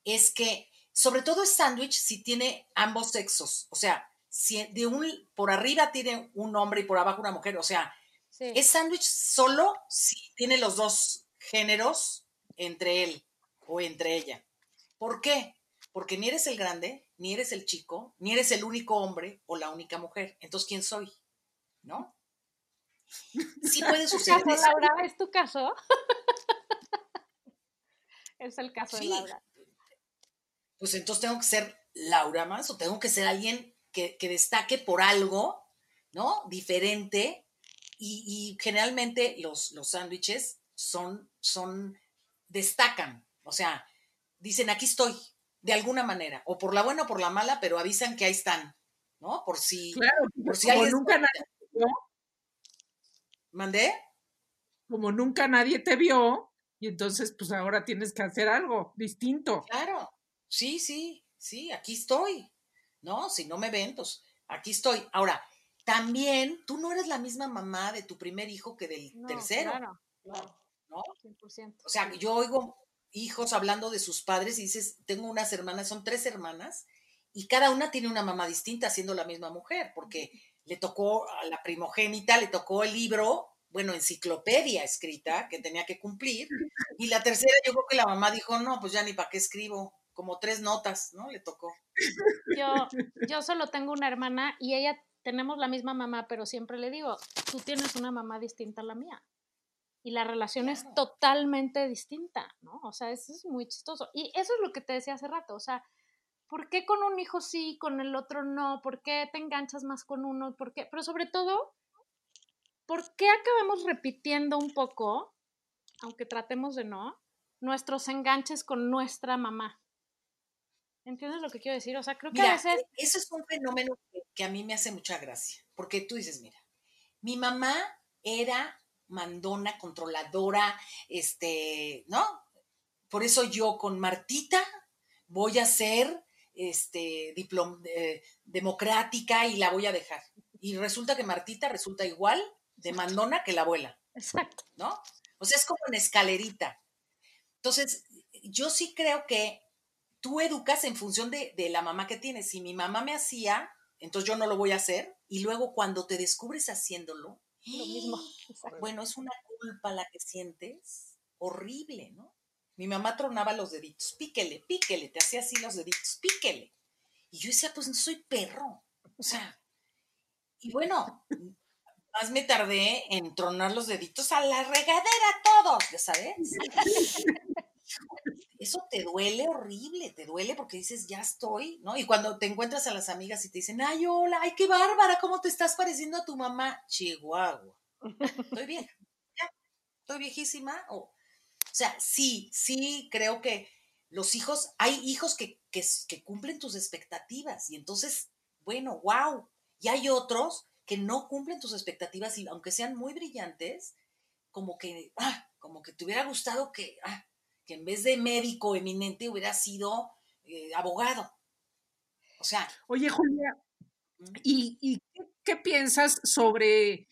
es que, sobre todo es sándwich si tiene ambos sexos. O sea, de un, por arriba tiene un hombre y por abajo una mujer. O sea, Sí. es sándwich solo si tiene los dos géneros entre él o entre ella. ¿Por qué? Porque ni eres el grande, ni eres el chico, ni eres el único hombre o la única mujer. Entonces, ¿quién soy? ¿No? Sí puede ¿Tu suceder. caso. Laura? ¿Es tu caso? es el caso Sí. de Laura. pues entonces tengo que ser Laura más o tengo que ser alguien que, que destaque por algo, ¿no? Diferente. Y, y generalmente los, los sándwiches son, son, destacan, o sea, dicen aquí estoy, de alguna manera, o por la buena o por la mala, pero avisan que ahí están, ¿no? Por si, Claro, por si como nunca, nadie, mandé. como nunca nadie te vio, y entonces pues ahora tienes que hacer algo distinto. Claro, sí, sí, sí, aquí estoy. ¿No? Si no me ven, pues aquí estoy. Ahora, también tú no eres la misma mamá de tu primer hijo que del No, tercero, Claro, claro, ¿no? 100%. O sea, yo oigo hijos hablando de sus padres y dices, tengo unas hermanas, son tres hermanas, y cada una tiene una mamá distinta siendo la misma mujer, porque le tocó a la primogénita, le tocó el libro, bueno, enciclopedia escrita que tenía que cumplir, y la tercera yo creo que la mamá dijo, no, pues ya ni para qué escribo, como tres notas, ¿no? Le tocó. Yo, yo solo tengo una hermana y ella tenemos la misma mamá, pero siempre le digo, tú tienes una mamá distinta a la mía. Y la relación es totalmente distinta, ¿no? O sea, eso es muy chistoso. Y eso es lo que te decía hace rato, o sea, ¿por qué con un hijo sí, con el otro no? ¿Por qué te enganchas más con uno? ¿Por qué? Pero sobre todo, ¿por qué acabamos repitiendo un poco, aunque tratemos de no, nuestros enganches con nuestra mamá? ¿Entiendes lo que quiero decir? O sea, creo que a Mira, veces... e- eso es un fenómeno que, que a mí me hace mucha gracia, porque tú dices, mira, mi mamá era mandona, controladora, este, ¿no? Por eso yo con Martita voy a ser este, diplom- eh, democrática y la voy a dejar. Y resulta que Martita resulta igual de mandona que la abuela. Exacto. ¿no? O sea, es como en escalerita. Entonces, yo sí creo que tú educas en función de, de la mamá que tienes. Si mi mamá me hacía, entonces yo no lo voy a hacer. Y luego cuando te descubres haciéndolo, Lo mismo. Exacto. bueno, es una culpa la que sientes horrible, ¿no? Mi mamá tronaba los deditos, píquele, píquele, te hacía así los deditos, píquele. Y yo decía, pues no soy perro. O sea, y bueno, más me tardé en tronar los deditos a la regadera todos, ya sabes. Eso te duele horrible, te duele porque dices, ya estoy, ¿no? Y cuando te encuentras a las amigas y te dicen, ay, hola, ay, qué bárbara, ¿cómo te estás pareciendo a tu mamá? Chihuahua. Estoy vieja, ya, estoy viejísima. O, sea, sí, sí, creo que los hijos, hay hijos que, que, que cumplen tus expectativas y entonces, bueno, wow. Y hay otros que no cumplen tus expectativas y aunque sean muy brillantes, como que, ah, como que te hubiera gustado que, ah, que en vez de médico eminente hubiera sido eh, abogado. O sea, Oye, Julia, mm, ¿y, y qué, qué piensas sobre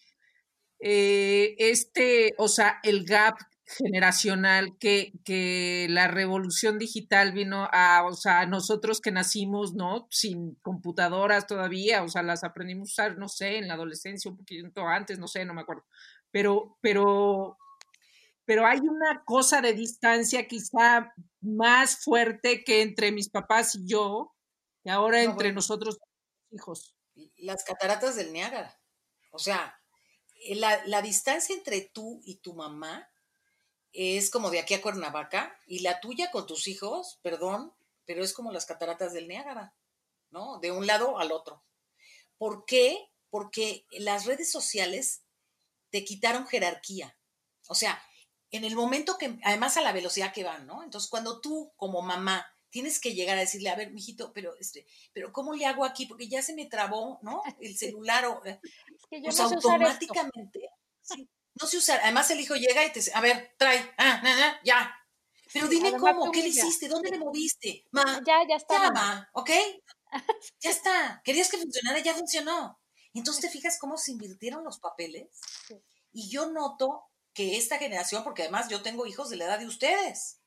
eh, este, o sea, el gap generacional que, que la revolución digital vino a, o sea, nosotros que nacimos, ¿no? Sin computadoras todavía, o sea, las aprendimos a usar, no sé, en la adolescencia, un poquito antes, no sé, no me acuerdo. Pero, pero, pero hay una cosa de distancia quizá más fuerte que entre mis papás y yo, que ahora no, entre bueno, nosotros hijos. las cataratas del Niágara. O sea, eh, la, la distancia entre tú y tu mamá es como de aquí a Cuernavaca y la tuya con tus hijos, perdón, pero es como las cataratas del Niágara, ¿no? De un lado al otro. ¿Por qué? Porque las redes sociales te quitaron jerarquía. O sea, en el momento que, además a la velocidad que van, ¿no? Entonces, cuando tú como mamá tienes que llegar a decirle, a ver, mijito, pero este, pero ¿cómo le hago aquí? Porque ya se me trabó, ¿no? El celular o eh, Es que yo pues no sé automáticamente, sí, no sé usar. Además el hijo llega y te dice, a ver, trae, ah, na, na, ya. Pero Sí, dime cómo, ¿qué le hiciste? ¿Dónde le moviste? Ma, Ya, ya está. ya, mamá. ma, ¿ok? Ya está. Querías que funcionara, ya funcionó. Entonces te fijas cómo se invirtieron los papeles. Sí. Y yo noto que esta generación, porque además yo tengo hijos de la edad de ustedes,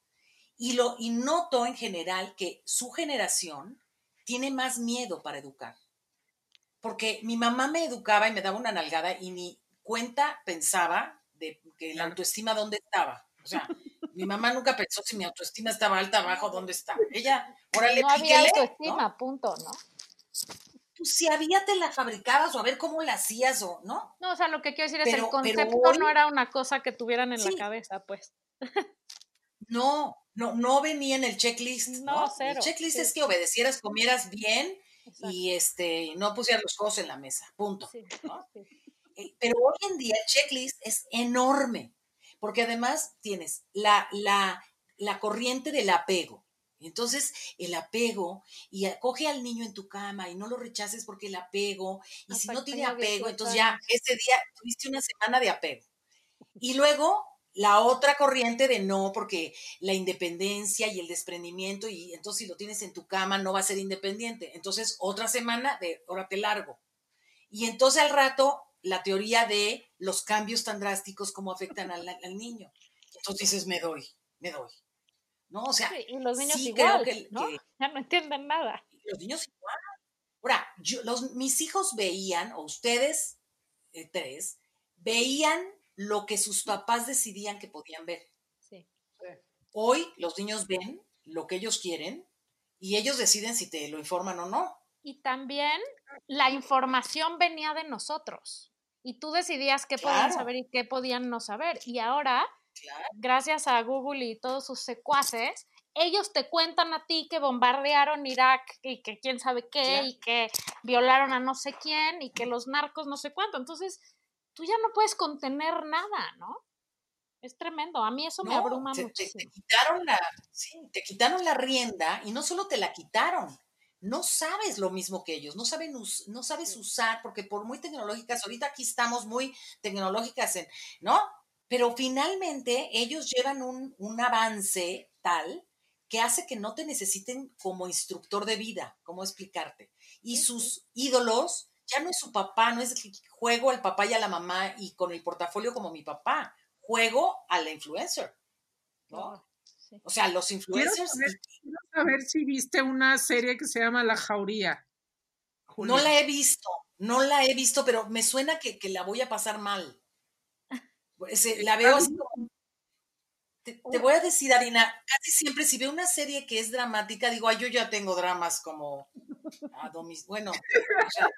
y, lo, y noto en general que su generación tiene más miedo para educar. Porque mi mamá me educaba y me daba una nalgada y ni cuenta pensaba de que la autoestima dónde estaba. O sea, mi mamá nunca pensó si mi autoestima estaba alta, abajo, dónde está.Ella, órale, No había píquele, autoestima, ¿no? punto, ¿no? Pues si había te la fabricabas o a ver cómo la hacías o, ¿no? No, o sea, lo que quiero decir es Pero- el pero concepto hoy- no era una cosa que tuvieran en Sí. la cabeza, pues. No, no, no venía en el checklist. No, No, El cero, checklist sí. es que obedecieras, comieras bien Exacto. y este, no pusieras los codos en la mesa. Punto. Sí, ¿no? sí. Eh, Pero hoy en día el checklist es enorme, porque además tienes la, la, la corriente del apego. Entonces, el apego, y acoge al niño en tu cama y no lo rechaces porque el apego, y si no tiene apego, 18 entonces ya ese día tuviste una semana de apego. Y luego la otra corriente de no, porque la independencia y el desprendimiento, y entonces si lo tienes en tu cama no va a ser independiente. Entonces, otra semana de ahora te largo. Y entonces al rato, la teoría de los cambios tan drásticos como afectan al, al niño. Entonces dices, me doy, me doy. ¿No? O sea, Sí, y los niños sí igual, creo que, ¿no? que Ya no entienden nada. los niños igual. Ahora, yo, los, mis hijos veían, o ustedes eh, tres, veían lo que sus papás decidían que podían ver. Sí. Hoy los niños ven lo que ellos quieren y ellos deciden si te lo informan o no. Y también la información venía de nosotros. Y tú decidías qué podían saber y qué podían no saber. Y ahora, Claro. gracias a Google y todos sus secuaces, ellos te cuentan a ti que bombardearon Irak y que quién sabe qué Claro. y que violaron a no sé quién y que los narcos no sé cuánto. Entonces, tú ya no puedes contener nada, ¿no? Es tremendo. A mí eso me abruma te, te- muchísimo. te quitaron la, sí, te quitaron la rienda y no solo te la quitaron, no sabes lo mismo que ellos, no, saben no sabes usar, porque por muy tecnológicas, ahorita aquí estamos muy tecnológicas, en, ¿no? Pero finalmente ellos llevan un, un avance tal que hace que no te necesiten como instructor de vida, ¿cómo explicarte? Y sus ídolos ya no es su papá, no es que juego al papá y a la mamá y con el portafolio como mi papá, juego a la influencer, ¿no? Sí. O sea, los Quiero influencers saber, quiero saber si viste una serie que se llama La Jauría. no la he visto, no la he visto, pero me suena que, que la voy a pasar mal. La veo así como- Te, te voy a decir, Arina, casi siempre si veo una serie que es dramática, digo, ay, yo ya tengo dramas como a domis- Bueno, o sea,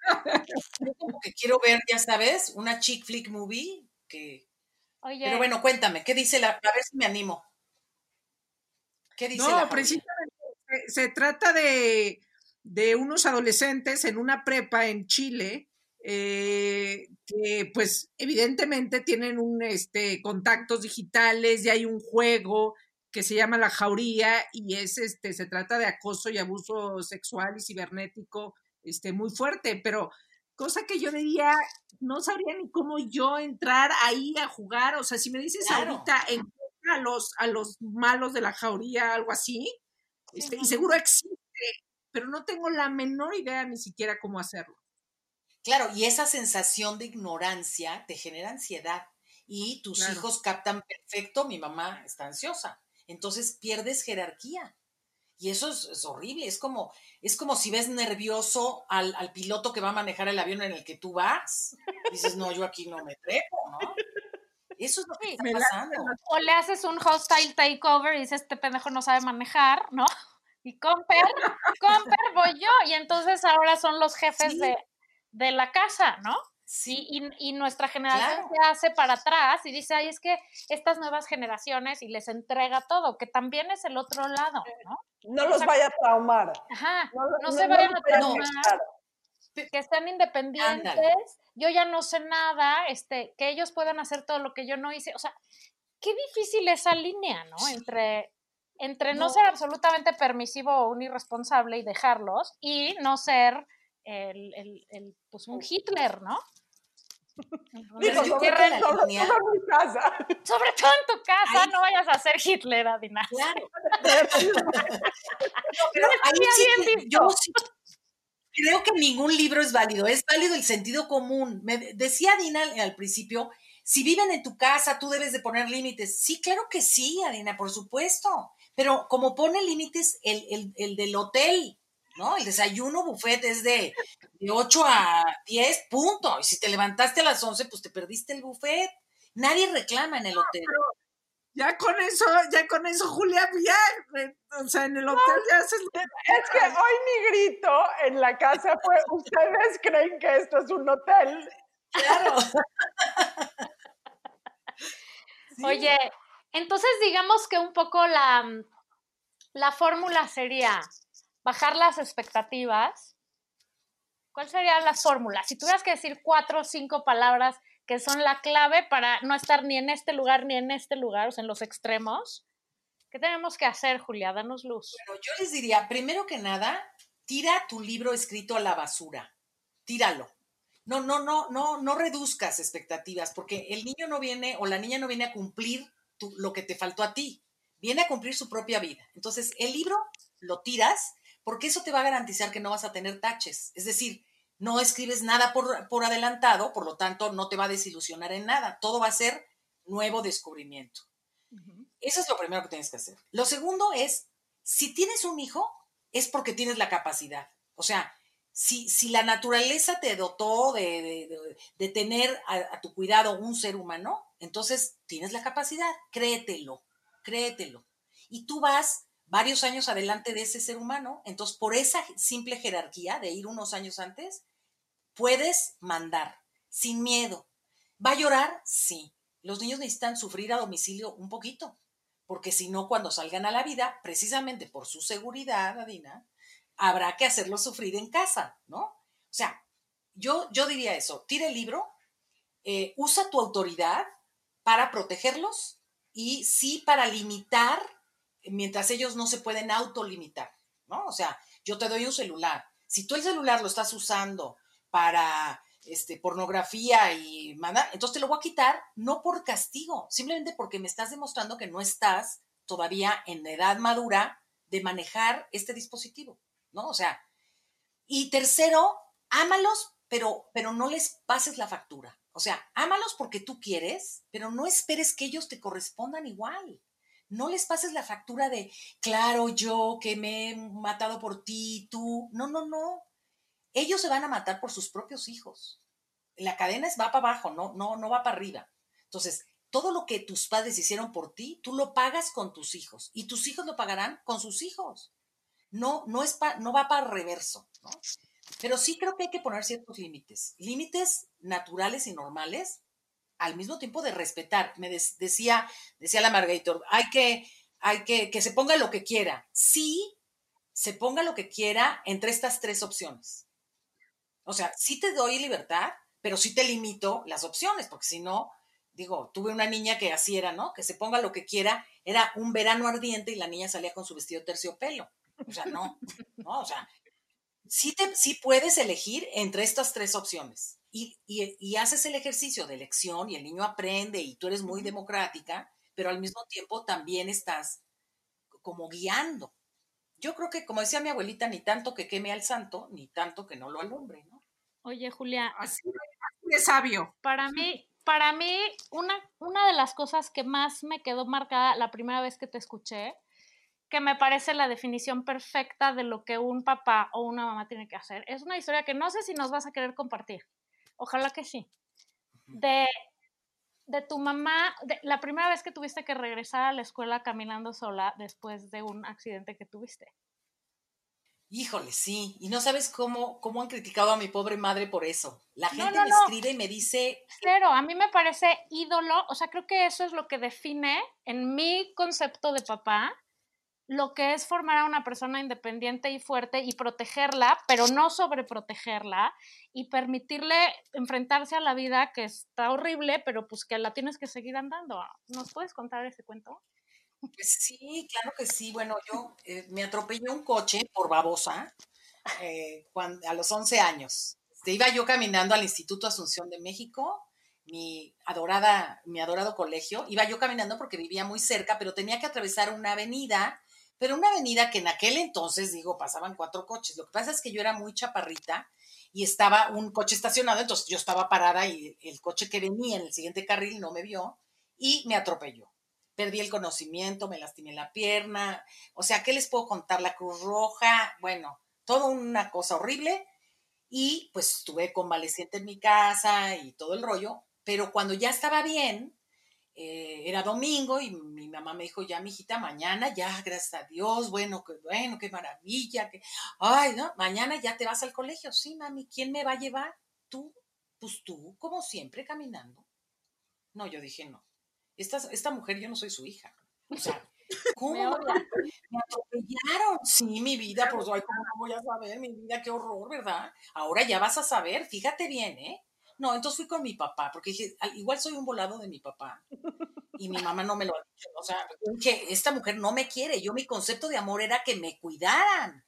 yo como que quiero ver, ya sabes, una chick flick movie que. Oye, Pero bueno, cuéntame, ¿qué dice la? A ver si me animo. ¿Qué dice la No, precisamente se, se trata de, de unos adolescentes en una prepa en Chile eh, que pues evidentemente tienen un este contactos digitales y hay un juego que se llama La Jauría y es este se trata de acoso y abuso sexual y cibernético este muy fuerte, pero cosa que yo diría no sabría ni cómo yo entrar ahí a jugar, o sea, si me dices Claro. ahorita encuentra a los a los malos de la jauría, algo así, Sí, este, y seguro existe, pero no tengo la menor idea ni siquiera cómo hacerlo. Claro, y esa sensación de ignorancia te genera ansiedad y tus Claro. hijos captan perfecto, mi mamá está ansiosa, entonces pierdes jerarquía. Y eso es, es horrible, es como, es como si ves nervioso al, al piloto que va a manejar el avión en el que tú vas. Dices, no, yo aquí no me trepo, ¿no? Eso es lo que Sí, está pasando. o le haces un hostile takeover y dices, este pendejo no sabe manejar, ¿no? Y Comper, Comper voy yo. Y entonces ahora son los jefes Sí. de, de la casa, ¿no? Sí, Y, y- y nuestra generación Claro. se hace para atrás y dice, ay, es que estas nuevas generaciones y les entrega todo, que también es el otro lado, ¿no? No los vaya a traumar. Ajá, No, no se vayan a traumar. que sean independientes, yo ya no sé nada, este, que ellos puedan hacer todo lo que yo no hice. O sea, qué difícil esa línea, ¿no? Entre, entre no, No. ser absolutamente permisivo o un irresponsable y dejarlos, y no ser el, el- el, pues un Hitler, ¿no? Digo, sobre, creo que la todo- en mi casa. Sobre todo en tu casa, Ahí- no vayas a ser Hitler, Adina. claro. Pero ahí sí estaría bien que- yo sí creo que ningún libro es válido, es válido el sentido común. Me de- decía Dina al, al principio, si viven en tu casa, tú debes de poner límites. Sí, claro que sí, Adina, por supuesto. Pero como pone límites el, el- el del hotel, ¿no? El desayuno buffet es de, de 8 a 10, punto. Y si te levantaste a las 11, pues te perdiste el buffet. Nadie reclama en el hotel. Ya con eso, ya con eso, Julia, ya, eh, o sea, en el hotel ya haces Es que hoy mi grito en la casa fue, ¿ustedes creen que esto es un hotel? Claro. Sí. Oye, entonces digamos que un poco la, mm, la fórmula sería bajar las expectativas. ¿Cuál sería la fórmula? Si tuvieras que decir cuatro o cinco palabras que son la clave para no estar ni en este lugar ni en este lugar, o sea, en los extremos, ¿qué tenemos que hacer, Julia? Danos luz. Bueno, yo les diría, primero que nada, tira tu libro escrito a la basura. Tíralo. No, no, no, no, no reduzcas expectativas, porque el niño no viene o la niña no viene a cumplir lo que te faltó a ti. Viene a cumplir su propia vida. Entonces, el libro lo tiras porque eso te va a garantizar que no vas a tener taches. Es decir, no escribes nada por, por adelantado, por lo tanto, no te va a desilusionar en nada. Todo va a ser nuevo descubrimiento. Eso es lo primero que tienes que hacer. Lo segundo es, si tienes un hijo, es porque tienes la capacidad. O sea, si, si la naturaleza te dotó de, de- de- de tener a, a tu cuidado un ser humano, entonces tienes la capacidad, créetelo, créetelo. Y tú vas varios años adelante de ese ser humano, entonces por esa simple jerarquía de ir unos años antes, puedes mandar sin miedo. ¿Va a llorar? Sí. Los niños necesitan sufrir a domicilio un poquito, porque si no, cuando salgan a la vida, precisamente por su seguridad, Adina, habrá que hacerlos sufrir en casa, ¿no? O sea, yo, yo diría eso, tira el libro, eh, usa tu autoridad para protegerlos y sí para limitar mientras ellos no se pueden autolimitar, ¿no? O sea, yo te doy un celular. Si tú el celular lo estás usando para este, pornografía y manda, entonces te lo voy a quitar, no por castigo, simplemente porque me estás demostrando que no estás todavía en edad madura de manejar este dispositivo, ¿no? O sea, y tercero, ámalos, pero, pero no les pases la factura. O sea, ámalos porque tú quieres, pero no esperes que ellos te correspondan igual. No les pases la factura de, claro, yo que me he matado por ti, tú. No, no, no. Ellos se van a matar por sus propios hijos. La cadena va para abajo, no, no, no va para arriba. Entonces, todo lo que tus padres hicieron por ti, tú lo pagas con tus hijos y tus hijos lo pagarán con sus hijos. No, no, es no va para reverso. Pero sí creo que hay que poner ciertos límites, límites naturales y normales, al mismo tiempo de respetar. Me decía, decía la Margator, hay que, hay que, que se ponga lo que quiera. Sí, se ponga lo que quiera entre estas tres opciones. O sea, sí te doy libertad, pero sí te limito las opciones, porque si no, digo, tuve una niña que así era, ¿no? Que se ponga lo que quiera, era un verano ardiente y la niña salía con su vestido terciopelo. O sea, no, no, o sea, sí, te, sí puedes elegir entre estas tres opciones y, y- y haces el ejercicio de elección y el niño aprende y tú eres muy democrática, pero al mismo tiempo también estás como guiando. Yo creo que, como decía mi abuelita, ni tanto que queme al santo, ni tanto que no lo alumbre, ¿no? Oye, Julia, Así, así de sabio. para mí, para mí, una, una de las cosas que más me quedó marcada la primera vez que te escuché, que me parece la definición perfecta de lo que un papá o una mamá tiene que hacer, es una historia que no sé si nos vas a querer compartir. Ojalá que sí. De, de tu mamá, de, la primera vez que tuviste que regresar a la escuela caminando sola después de un accidente que tuviste. Híjole, sí. Y no sabes cómo, cómo han criticado a mi pobre madre por eso. La gente no, me no. escribe y me dice, Cero, a mí me parece ídolo, o sea, creo que eso es lo que define en mi concepto de papá lo que es formar a una persona independiente y fuerte y protegerla, pero no sobreprotegerla y permitirle enfrentarse a la vida que está horrible, pero pues que la tienes que seguir andando. ¿Nos puedes contar ese cuento? Pues sí, claro que sí. Bueno, yo eh, me atropellé un coche por babosa eh, cuan- a los 11 años. Este, iba yo caminando al Instituto Asunción de México, mi adorada, mi adorado colegio. Iba yo caminando porque vivía muy cerca, pero tenía que atravesar una avenida, pero una avenida que en aquel entonces, digo, pasaban cuatro coches. Lo que pasa es que yo era muy chaparrita y estaba un coche estacionado, entonces yo estaba parada y el coche que venía en el siguiente carril no me vio y me atropelló perdí el conocimiento, me lastimé la pierna, o sea, ¿qué les puedo contar? La Cruz Roja, bueno, toda una cosa horrible y pues estuve convaleciente en mi casa y todo el rollo, pero cuando ya estaba bien, eh, era domingo y mi mamá me dijo, ya, mijita, mañana, ya, gracias a Dios, bueno, qué bueno, qué maravilla, que, ay, no, mañana ya te vas al colegio, sí, mami, ¿quién me va a llevar? Tú, pues tú, como siempre, caminando. No, yo dije, no, esta, esta mujer yo no soy su hija. O sea, ¿cómo? Me atropellaron. Sí, mi vida, pues, ay, ¿cómo no voy a saber? Mi vida, qué horror, ¿verdad? Ahora ya vas a saber, fíjate bien, ¿eh? No, entonces fui con mi papá, porque dije, "Al- igual soy un volado de mi papá. Y mi mamá no me lo ha dicho. O sea, que esta mujer no me quiere. Yo mi concepto de amor era que me cuidaran.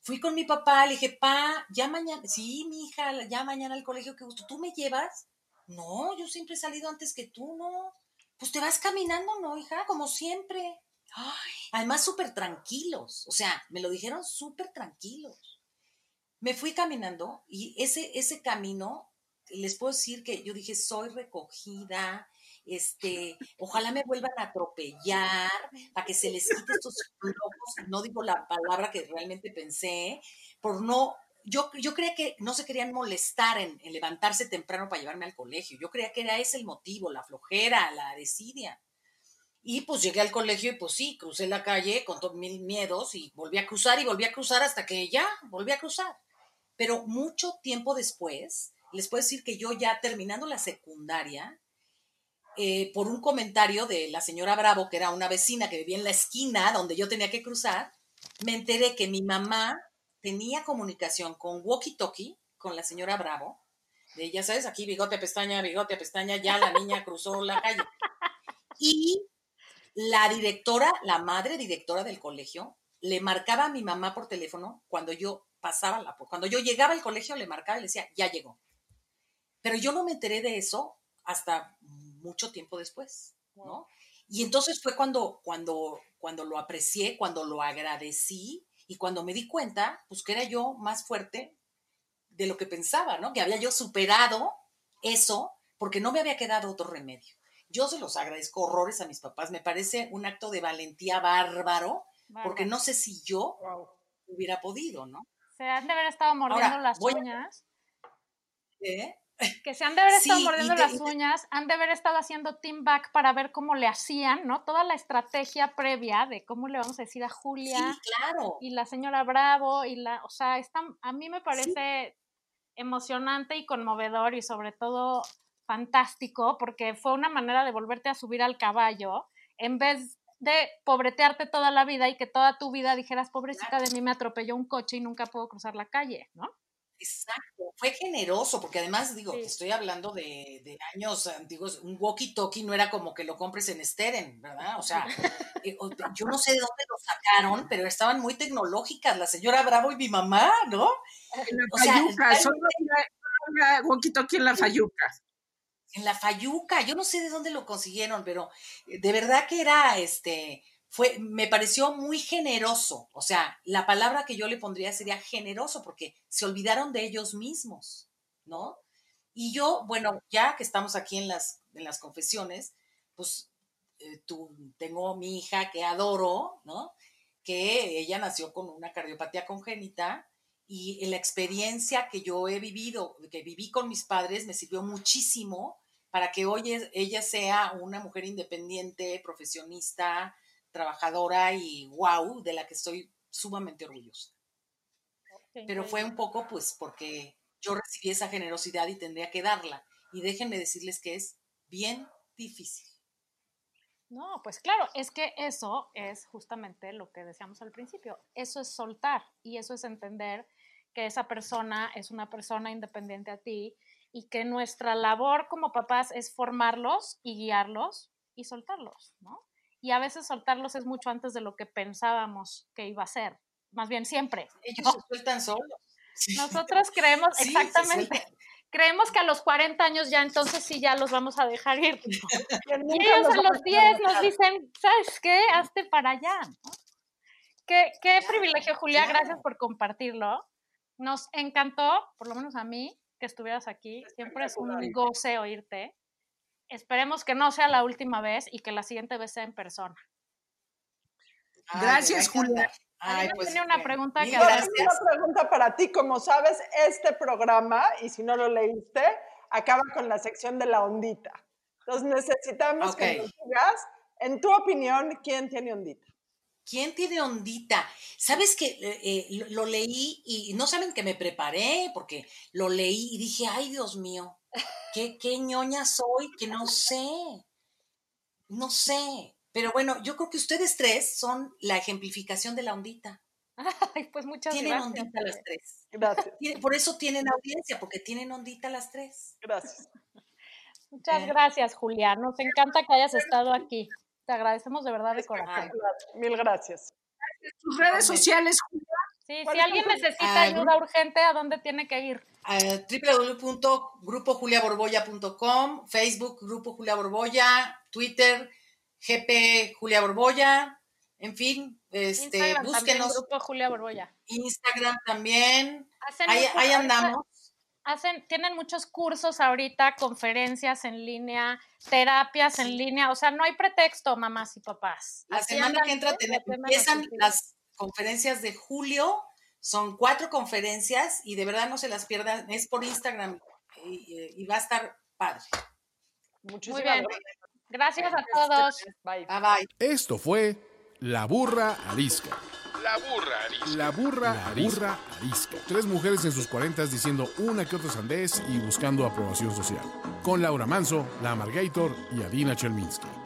Fui con mi papá, le dije, pa, ya mañana, sí, mi hija, ya mañana al colegio, qué gusto. ¿Tú me llevas? No, yo siempre he salido antes que tú, no. pues te vas caminando, ¿no, hija? Como siempre. Ay, además, súper tranquilos. O sea, me lo dijeron súper tranquilos. Me fui caminando y ese, ese camino, les puedo decir que yo dije, soy recogida, este, ojalá me vuelvan a atropellar para que se les quite estos locos, no digo la palabra que realmente pensé, por no, yo, yo creía que no se querían molestar en, en levantarse temprano para llevarme al colegio, yo creía que era ese el motivo, la flojera, la desidia. Y pues llegué al colegio y pues sí, crucé la calle con todos mil miedos y volví a cruzar y volví a cruzar hasta que ya volví a cruzar. Pero mucho tiempo después, les puedo decir que yo ya terminando la secundaria, eh, por un comentario de la señora Bravo, que era una vecina que vivía en la esquina donde yo tenía que cruzar, me enteré que mi mamá tenía comunicación con Walkie Talkie, con la señora Bravo, de ya sabes, aquí bigote, pestaña, bigote, pestaña, ya la niña cruzó la calle. Y la directora, la madre directora del colegio, le marcaba a mi mamá por teléfono cuando yo pasaba la, cuando yo llegaba al colegio, le marcaba y le decía, ya llegó. Pero yo no me enteré de eso hasta mucho tiempo después, ¿no? Y entonces fue cuando, cuando, cuando lo aprecié, cuando lo agradecí y cuando me di cuenta, pues que era yo más fuerte de lo que pensaba, ¿no? Que había yo superado eso porque no me había quedado otro remedio. Yo se los agradezco horrores a mis papás. Me parece un acto de valentía bárbaro, porque no sé si yo hubiera podido, ¿no? Se han de haber estado mordiendo las uñas. ¿Eh? Que se han de haber estado mordiendo las uñas, han de haber estado haciendo team back para ver cómo le hacían, ¿no? Toda la estrategia previa de cómo le vamos a decir a Julia. Sí, claro. Y la señora Bravo, y la, o sea, está, a mí me parece emocionante y conmovedor y sobre todo fantástico porque fue una manera de volverte a subir al caballo en vez de pobretearte toda la vida y que toda tu vida dijeras, pobrecita de mí me atropelló un coche y nunca puedo cruzar la calle, ¿no? Exacto, fue generoso, porque además digo, estoy hablando de, años antiguos, un walkie-talkie no era como que lo compres en Steren, ¿verdad? O sea, eh, yo no sé de dónde lo sacaron, pero estaban muy tecnológicas, la señora Bravo y mi mamá, ¿no? En la Fayuca, solo walkie-talkie en la Fayuca. En la Fayuca, yo no sé de dónde lo consiguieron, pero eh, de verdad que era, este, fue, me pareció muy generoso. O sea, la palabra que yo le pondría sería generoso, porque se olvidaron de ellos mismos, ¿no? Y yo, bueno, ya que estamos aquí en las, en las confesiones, pues eh, tú, tengo mi hija que adoro, ¿no? Que ella nació con una cardiopatía congénita y la experiencia que yo he vivido, que viví con mis padres, me sirvió muchísimo para que hoy ella sea una mujer independiente, profesionista, trabajadora y wow, de la que estoy sumamente orgullosa. Pero fue un poco pues porque yo recibí esa generosidad y tendría que darla. Y déjenme decirles que es bien difícil. No, pues claro, es que eso es justamente lo que decíamos al principio. Eso es soltar y eso es entender que esa persona es una persona independiente a ti y que nuestra labor como papás es formarlos y guiarlos y soltarlos, ¿no? Y a veces soltarlos es mucho antes de lo que pensábamos que iba a ser, más bien siempre. Ellos se sueltan solos. Nosotros creemos, exactamente, creemos que a los 40 años ya entonces sí ya los vamos a dejar ir. y ellos a los 10 nos dicen, ¿sabes qué? Hazte para allá. Qué, qué privilegio, Julia, gracias por compartirlo. Nos encantó, por lo menos a mí, que estuvieras aquí. Siempre es un goce oírte. Esperemos que no sea la última vez y que la siguiente vez sea en persona. Gracias, Julia. Ay, pues, tenía una pregunta que hacer. Una pregunta para ti. Como sabes, este programa, y si no lo leíste, acaba con la sección de la ondita. Entonces necesitamos que nos digas, en tu opinión, ¿quién tiene ondita? ¿Quién tiene ondita? Sabes que eh, eh, lo leí y no saben que me preparé porque lo leí y dije, ay Dios mío, qué, qué ñoña soy, que no sé, no sé. Pero bueno, yo creo que ustedes tres son la ejemplificación de la ondita. Ay, pues muchas tienen gracias. Tienen ondita las tres. Gracias. Por eso tienen audiencia, porque tienen ondita las tres. Gracias. Muchas eh. gracias, Julia. Nos encanta que hayas estado aquí. Te agradecemos de verdad de corazón. Mil gracias. Tus redes sociales, Julia. Sí, si alguien necesita ayuda urgente, ¿a dónde tiene que ir? www.grupojuliaborboya.com, Facebook Grupo Julia Borboya, Twitter GP Julia Borboya, en fin, este, Instagram también, búsquenos. Grupo Julia Borboya. Instagram también. Hacen Ahí, mucho- ahí ahorita andamos. Hacen, tienen muchos cursos ahorita, conferencias en línea, terapias en línea, o sea, no hay pretexto, mamás y papás. La semana andan que entra tenemos- empiezan las conferencias de julio. Son cuatro conferencias y de verdad no se las pierdan. Es por Instagram y, y va a estar padre. Muchísimas bien. gracias. Gracias a todos. Bye. Bye bye. Esto fue La Burra Arisca. La burra arisca. La burra, burra arisca. Tres mujeres en sus cuarentas diciendo una que otra sandez y buscando aprobación social. Con Laura Manso, La Amargator y Adina Chelminsky.